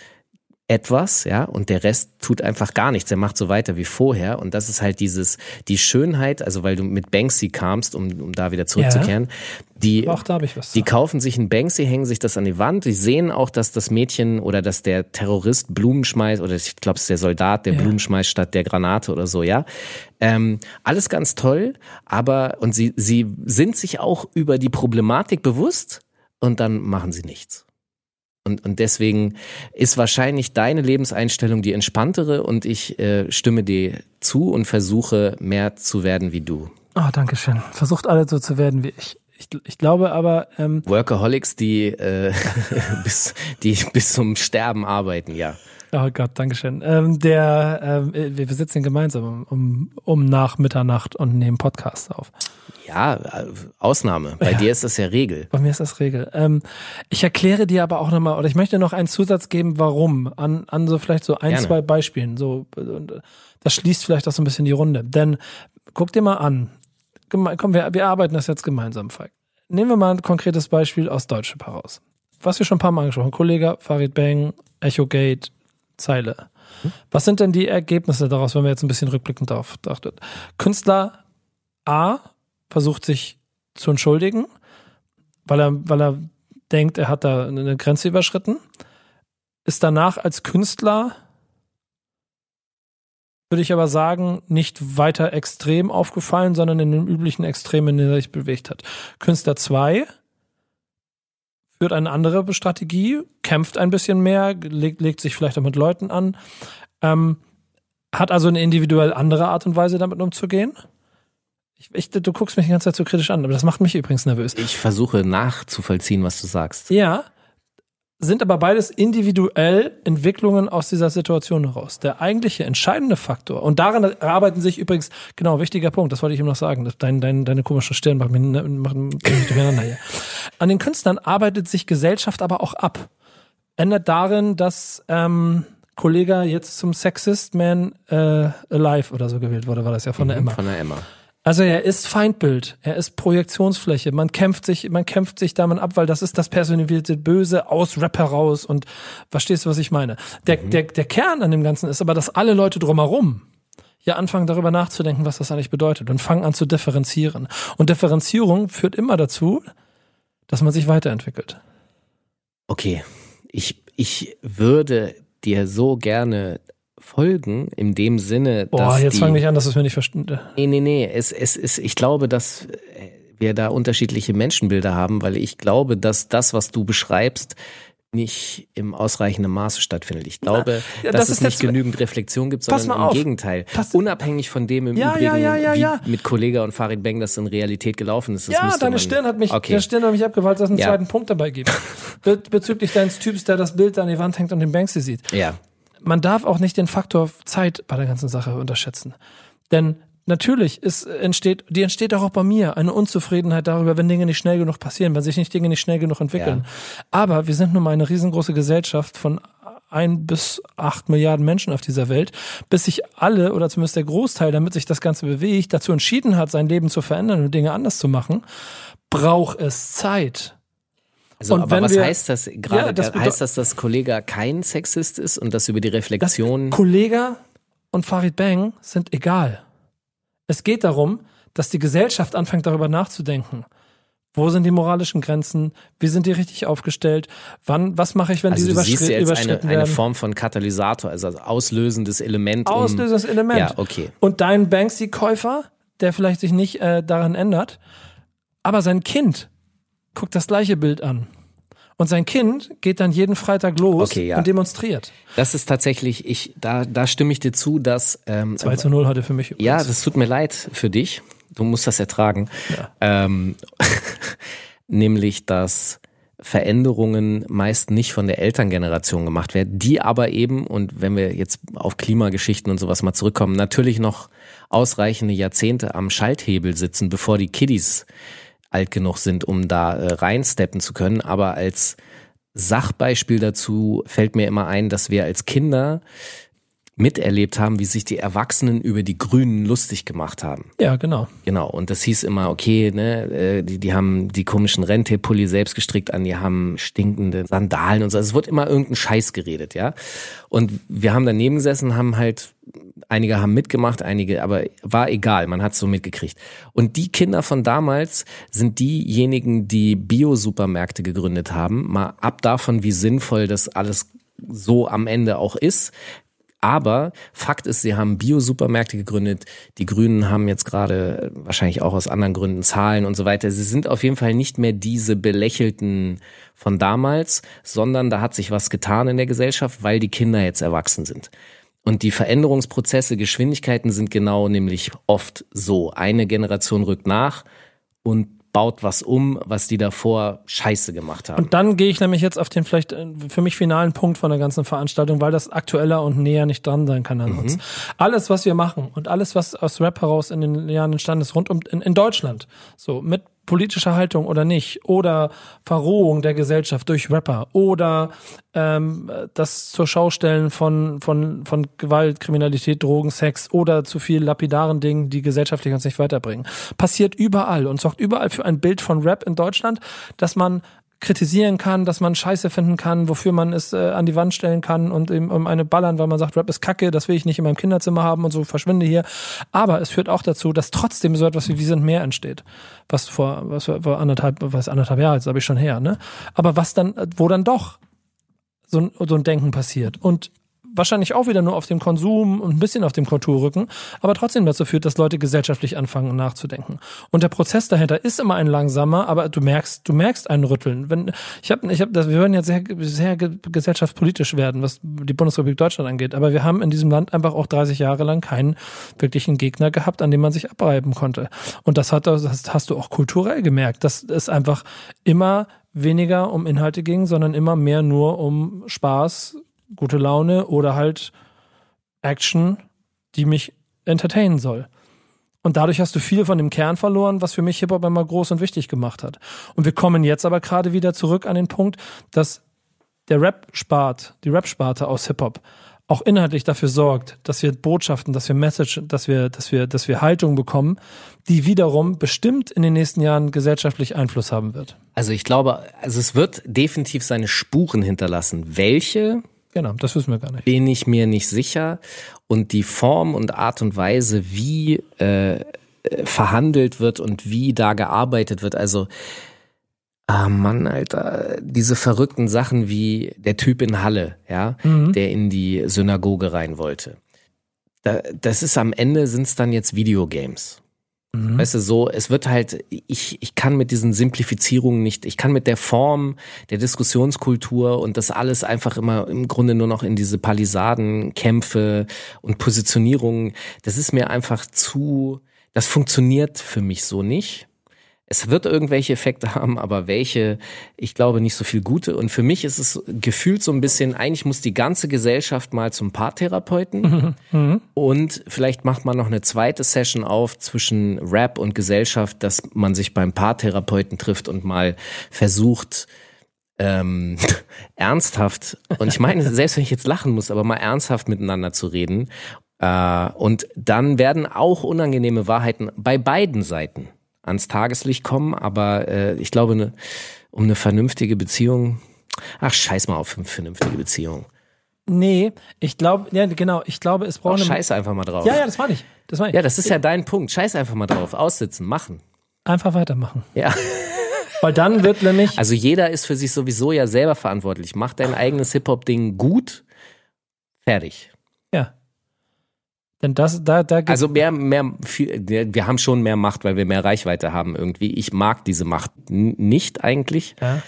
etwas, ja, und der Rest tut einfach gar nichts. Er macht so weiter wie vorher. Und das ist halt dieses, die Schönheit, also weil du mit Banksy kamst, um, um da wieder zurückzukehren, ja. die, auch da hab ich was die kaufen sich ein Banksy, hängen sich das an die Wand, die sehen auch, dass das Mädchen oder dass der Terrorist Blumen schmeißt, oder ich glaube, es ist der Soldat, der ja. Blumen schmeißt statt der Granate oder so, ja. Ähm, alles ganz toll, aber, und sie, sie sind sich auch über die Problematik bewusst und dann machen sie nichts. Und, und deswegen ist wahrscheinlich deine Lebenseinstellung die entspanntere und ich äh, stimme dir zu und versuche mehr zu werden wie du. Oh, danke schön. Versucht alle so zu werden wie ich. Ich, ich glaube aber. Ähm, Workaholics, die, äh, bis, die bis zum Sterben arbeiten, ja. Oh Gott, Dankeschön. Ähm, der, ähm, wir sitzen gemeinsam um, um nach Mitternacht und nehmen Podcast auf. Ja, Ausnahme. Bei ja. dir ist das ja Regel. Bei mir ist das Regel. Ähm, ich erkläre dir aber auch nochmal, oder ich möchte noch einen Zusatz geben, warum, an, an so vielleicht so ein, Gerne. zwei Beispielen. So, das schließt vielleicht auch so ein bisschen die Runde. Denn guck dir mal an. Komm, wir, wir arbeiten das jetzt gemeinsam, Falk. Nehmen wir mal ein konkretes Beispiel aus Deutschland heraus. Was wir schon ein paar Mal angesprochen haben. Kollege Farid Bang, Echo Gate, Zeile. Was sind denn die Ergebnisse daraus, wenn wir jetzt ein bisschen rückblickend darauf dachten? Künstler A versucht sich zu entschuldigen, weil er, weil er denkt, er hat da eine Grenze überschritten, ist danach als Künstler würde ich aber sagen, nicht weiter extrem aufgefallen, sondern in den üblichen Extremen, in denen er sich bewegt hat. Künstler 2 führt eine andere Strategie, kämpft ein bisschen mehr, legt, legt sich vielleicht auch mit Leuten an, ähm, hat also eine individuell andere Art und Weise, damit umzugehen. Ich, ich, du guckst mich die ganze Zeit so kritisch an, aber das macht mich übrigens nervös. Ich versuche nachzuvollziehen, was du sagst. Ja, sind aber beides individuell Entwicklungen aus dieser Situation heraus. Der eigentliche entscheidende Faktor, und daran arbeiten sich übrigens, genau, wichtiger Punkt, das wollte ich ihm noch sagen, dein, dein, deine komischen Stirn macht mich, macht mich durcheinander hier. An den Künstlern arbeitet sich Gesellschaft aber auch ab. Ändert darin, dass ähm, Kollege jetzt zum Sexist Man äh, Alive oder so gewählt wurde, war das ja von der Mhm, Emma. Von der Emma. Also er ist Feindbild, er ist Projektionsfläche. Man kämpft sich, man kämpft sich damit ab, weil das ist das personifizierte Böse aus Rap heraus. Und verstehst du, was ich meine? Der, der, der Kern an dem Ganzen ist aber, dass alle Leute drumherum ja anfangen darüber nachzudenken, was das eigentlich bedeutet und fangen an zu differenzieren. Und Differenzierung führt immer dazu, dass man sich weiterentwickelt. Okay, ich, ich würde dir so gerne folgen, in dem Sinne, Boah, dass jetzt die, fang nicht an, dass es mir nicht verstehe. Nee, nee, nee. Es, es ist, ich glaube, dass äh, wir da unterschiedliche Menschenbilder haben, weil ich glaube, dass das, was du beschreibst, nicht im ausreichenden Maße stattfindet. Ich glaube, ja, dass das es ist nicht genügend Reflexion gibt, sondern im auf. Gegenteil. Pass- Unabhängig von dem im Ja, Übrigen, ja, ja, wie mit Kollega und Farid Bang das in Realität gelaufen ist. Ja, deine Stirn hat mich, Okay. der Stirn hat mich abgewalzt, dass es einen zweiten Punkt dabei gibt. Be bezüglich deines Typs, der das Bild an die Wand hängt und den Banksy sieht. Ja. Man darf auch nicht den Faktor Zeit bei der ganzen Sache unterschätzen. Denn natürlich ist, entsteht, die entsteht auch bei mir eine Unzufriedenheit darüber, wenn Dinge nicht schnell genug passieren, wenn sich nicht Dinge nicht schnell genug entwickeln. Aber wir sind nun mal eine riesengroße Gesellschaft von ein bis acht Milliarden Menschen auf dieser Welt, bis sich alle oder zumindest der Großteil, damit sich das Ganze bewegt, dazu entschieden hat, sein Leben zu verändern und Dinge anders zu machen, braucht es Zeit. Also, Und aber was wir- heißt das gerade? Ja, das heißt das, dass Kollega kein Sexist ist und das über die Reflexion? Kollega und Farid Bang sind egal. Es geht darum, dass die Gesellschaft anfängt darüber nachzudenken. Wo sind die moralischen Grenzen? Wie sind die richtig aufgestellt? Wann, was mache ich, wenn Also diese du siehst überschri jetzt eine, überschritten eine? Form von Katalysator, also auslösendes Element. um- Auslösendes Element. Ja, okay. Und dein Banksy-Käufer, der vielleicht sich nicht äh, daran ändert, aber sein Kind guckt das gleiche Bild an. Und sein Kind geht dann jeden Freitag los Okay, ja. und demonstriert. Das ist tatsächlich, ich, da, da stimme ich dir zu, dass ähm, 2 zu 0 heute für mich. ja, übrigens. das tut mir leid für dich. Du musst das ertragen. Ähm, nämlich, dass Veränderungen meist nicht von der Elterngeneration gemacht werden, die aber eben, und wenn wir jetzt auf Klimageschichten und sowas mal zurückkommen, natürlich noch ausreichende Jahrzehnte am Schalthebel sitzen, bevor die Kiddies alt genug sind, um da äh, reinsteppen zu können. Aber als Sachbeispiel dazu fällt mir immer ein, dass wir als Kinder miterlebt haben, wie sich die Erwachsenen über die Grünen lustig gemacht haben. ja, genau. Genau, und das hieß immer, okay, ne, äh, die, die haben die komischen Rentepulli selbst gestrickt an, die haben stinkende Sandalen und so. Also es wird immer irgendein Scheiß geredet, ja. Und wir haben daneben gesessen, haben halt, einige haben mitgemacht, einige, aber war egal, man hat so mitgekriegt. Und die Kinder von damals sind diejenigen, die Bio-Supermärkte gegründet haben, mal ab davon, wie sinnvoll das alles so am Ende auch ist. Aber Fakt ist, sie haben Bio-Supermärkte gegründet. Die Grünen haben jetzt gerade äh, wahrscheinlich auch aus anderen Gründen Zahlen und so weiter. Sie sind auf jeden Fall nicht mehr diese belächelten von damals, sondern da hat sich was getan in der Gesellschaft, weil die Kinder jetzt erwachsen sind. Und die Veränderungsprozesse, Geschwindigkeiten sind genau nämlich oft so. Eine Generation rückt nach und baut was um, was die davor scheiße gemacht haben. Und dann gehe ich nämlich jetzt auf den vielleicht äh, für mich finalen Punkt von der ganzen Veranstaltung, weil das aktueller und näher nicht dran sein kann an Mhm. uns. Alles, was wir machen und alles, was aus Rap heraus in den Jahren entstanden ist, rund um in, in Deutschland, so mit politischer Haltung oder nicht, oder Verrohung der Gesellschaft durch Rapper oder ähm, das zur Schaustellen von, von, von Gewalt, Kriminalität, Drogen, Sex oder zu viel lapidaren Dingen, die gesellschaftlich uns nicht weiterbringen. Passiert überall und sorgt überall für ein Bild von Rap in Deutschland, dass man kritisieren kann, dass man Scheiße finden kann, wofür man es äh, an die Wand stellen kann und eben um eine ballern, weil man sagt, Rap ist Kacke, das will ich nicht in meinem Kinderzimmer haben und so verschwinde hier. Aber es führt auch dazu, dass trotzdem so etwas wie Wir sind mehr entsteht. Was vor, was vor anderthalb, was anderthalb Jahre, jetzt habe ich schon her, ne? Aber was dann, wo dann doch so ein, so ein Denken passiert. Und wahrscheinlich auch wieder nur auf dem Konsum und ein bisschen auf dem Kulturrücken, aber trotzdem dazu führt, dass Leute gesellschaftlich anfangen nachzudenken. Und der Prozess dahinter ist immer ein langsamer, aber du merkst, du merkst ein Rütteln. Wenn ich habe, ich habe, wir würden jetzt sehr, sehr gesellschaftspolitisch werden, was die Bundesrepublik Deutschland angeht, aber wir haben in diesem Land einfach auch 30 Jahre lang keinen wirklichen Gegner gehabt, an dem man sich abreiben konnte. Und das hat, das hast du auch kulturell gemerkt, dass es einfach immer weniger um Inhalte ging, sondern immer mehr nur um Spaß, gute Laune oder halt Action, die mich entertainen soll. Und dadurch hast du viel von dem Kern verloren, was für mich Hip-Hop immer groß und wichtig gemacht hat. Und wir kommen jetzt aber gerade wieder zurück an den Punkt, dass der Rap-Spart, die Rap-Sparte aus Hip-Hop auch inhaltlich dafür sorgt, dass wir Botschaften, dass wir Message, dass wir, dass wir, dass wir Haltung bekommen, die wiederum bestimmt in den nächsten Jahren gesellschaftlich Einfluss haben wird. Also ich glaube, also es wird definitiv seine Spuren hinterlassen. Welche? Genau, das wissen wir gar nicht. Bin ich mir nicht sicher. Und die Form und Art und Weise, wie äh, verhandelt wird und wie da gearbeitet wird, also Ah Mann, Alter, diese verrückten Sachen wie der Typ in Halle, ja, mhm. der in die Synagoge rein wollte. Da, das ist am Ende sind's dann jetzt Videogames. Mhm. Weißt du, so, es wird halt, ich, ich kann mit diesen Simplifizierungen nicht, ich kann mit der Form der Diskussionskultur und das alles einfach immer im Grunde nur noch in diese Palisadenkämpfe und Positionierungen, das ist mir einfach zu, das funktioniert für mich so nicht. Es wird irgendwelche Effekte haben, aber welche, ich glaube nicht so viel gute. Und für mich ist es gefühlt so ein bisschen, eigentlich muss die ganze Gesellschaft mal zum Paartherapeuten. Mhm. Und vielleicht macht man noch eine zweite Session auf zwischen Rap und Gesellschaft, dass man sich beim Paartherapeuten trifft und mal versucht, ähm, ernsthaft, und ich meine, selbst wenn ich jetzt lachen muss, aber mal ernsthaft miteinander zu reden. Äh, und dann werden auch unangenehme Wahrheiten bei beiden Seiten ans Tageslicht kommen, aber äh, ich glaube, ne, um eine vernünftige Beziehung, ach scheiß mal auf eine vernünftige Beziehung. Nee, ich glaube, ja genau, ich glaube, es braucht. Oh, scheiß einfach mal drauf. Ja, ja, das war ich. Das war ich. Ja, das ist ja dein Punkt. Scheiß einfach mal drauf. Aussitzen, machen. Einfach weitermachen. Ja. Weil dann wird nämlich. Also jeder ist für sich sowieso ja selber verantwortlich. Mach dein eigenes Hip-Hop-Ding gut. Fertig. Ja. Denn das, da, da also mehr, mehr, viel, wir haben schon mehr Macht, weil wir mehr Reichweite haben irgendwie. Ich mag diese Macht nicht eigentlich. Ja.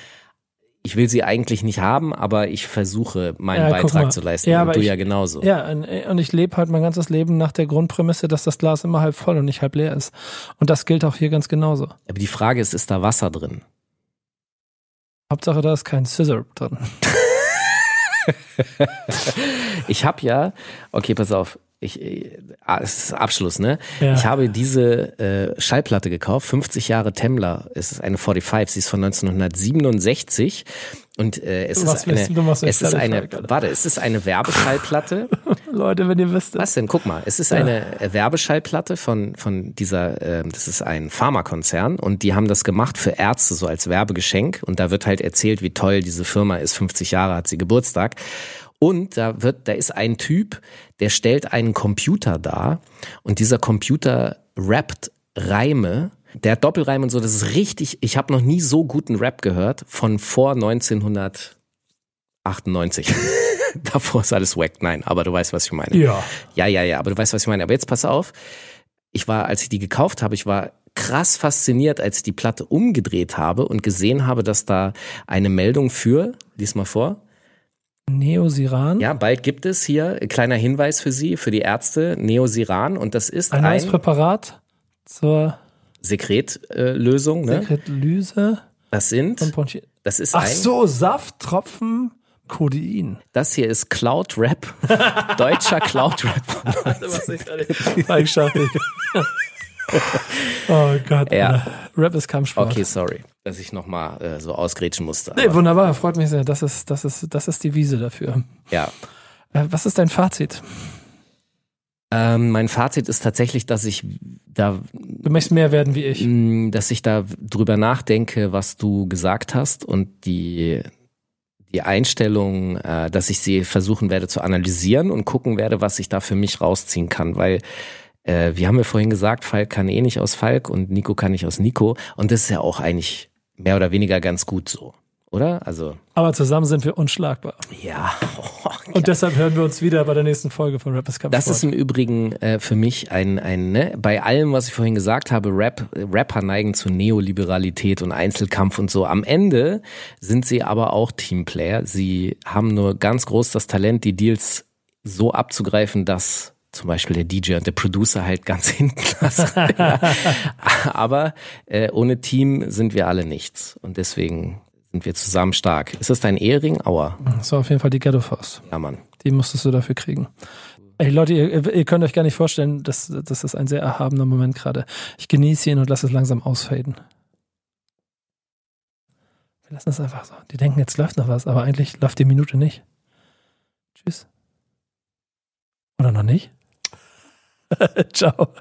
Ich will sie eigentlich nicht haben, aber ich versuche meinen ja, Beitrag zu leisten. Ja, und du ich, ja genauso. Ja, und ich lebe halt mein ganzes Leben nach der Grundprämisse, dass das Glas immer halb voll und nicht halb leer ist. Und das gilt auch hier ganz genauso. Aber die Frage ist, ist da Wasser drin? Hauptsache, da ist kein Scissor drin. ich habe ja, okay, pass auf, ich, ah, es ist Abschluss, ne? Ja. Ich habe diese äh, Schallplatte gekauft, 50 Jahre Temmler. Es ist eine 45, sie ist von 1967 und äh, es was ist eine, du, es ist eine, warte, es ist eine Werbeschallplatte. Leute, wenn ihr wisst. Was denn? Guck mal, es ist ja. eine Werbeschallplatte von von dieser, äh, das ist ein Pharmakonzern und die haben das gemacht für Ärzte so als Werbegeschenk und da wird halt erzählt, wie toll diese Firma ist. 50 Jahre hat sie Geburtstag und da wird, da ist ein Typ, der stellt einen Computer dar und dieser Computer rappt Reime. Der hat Doppelreime und so, das ist richtig, ich habe noch nie so guten Rap gehört von vor 1998. Davor ist alles wack. Nein, aber du weißt, was ich meine. Ja. Ja, ja, ja, aber du weißt, was ich meine. Aber jetzt pass auf. Ich war, als ich die gekauft habe, ich war krass fasziniert, als ich die Platte umgedreht habe und gesehen habe, dass da eine Meldung für, lies mal vor, Neosiran? Ja, bald gibt es hier, kleiner Hinweis für Sie, für die Ärzte, Neosiran und das ist ein, ein neues Präparat zur Sekretlösung. ne? Sekretlyse. Das sind, das ist Ach ein, so, Safttropfen Codein. Das hier ist Cloud Rap, deutscher Cloud Rap. oh Gott. Ja. Rap ist Kampfsport. Okay, sorry dass ich nochmal äh, so ausgrätschen musste. Nee, wunderbar, freut mich sehr. Das ist, das ist, das ist die Wiese dafür. Ja. Äh, was ist dein Fazit? Ähm, mein Fazit ist tatsächlich, dass ich da. Du möchtest mehr werden wie ich. Mm, dass ich da drüber nachdenke, was du gesagt hast und die, die Einstellung, äh, dass ich sie versuchen werde zu analysieren und gucken werde, was ich da für mich rausziehen kann, weil äh, wir haben ja vorhin gesagt, Falk kann eh nicht aus Falk und Nico kann nicht aus Nico und das ist ja auch eigentlich mehr oder weniger ganz gut so. oder? Also Aber zusammen sind wir unschlagbar. ja. Und deshalb hören wir uns wieder bei der nächsten Folge von Rappers Cup Das ist im Übrigen äh, für mich ein, ein ne, bei allem, was ich vorhin gesagt habe, Rap, Rapper neigen zu Neoliberalität und Einzelkampf und so. Am Ende sind sie aber auch Teamplayer. Sie haben nur ganz groß das Talent, die Deals so abzugreifen, dass zum Beispiel der DJ und der Producer halt ganz hinten lassen. ja. Aber äh, ohne Team sind wir alle nichts. Und deswegen sind wir zusammen stark. Ist das dein Ehering? Aua. Das war auf jeden Fall die Ghetto-Faust. Ja, Mann. Die musstest du dafür kriegen. Ey Leute, ihr, ihr könnt euch gar nicht vorstellen, das, das ist ein sehr erhabener Moment gerade. Ich genieße ihn und lasse es langsam ausfaden. Wir lassen es einfach so. Die denken, jetzt läuft noch was, aber eigentlich läuft die Minute nicht. Tschüss. Oder noch nicht? Ciao.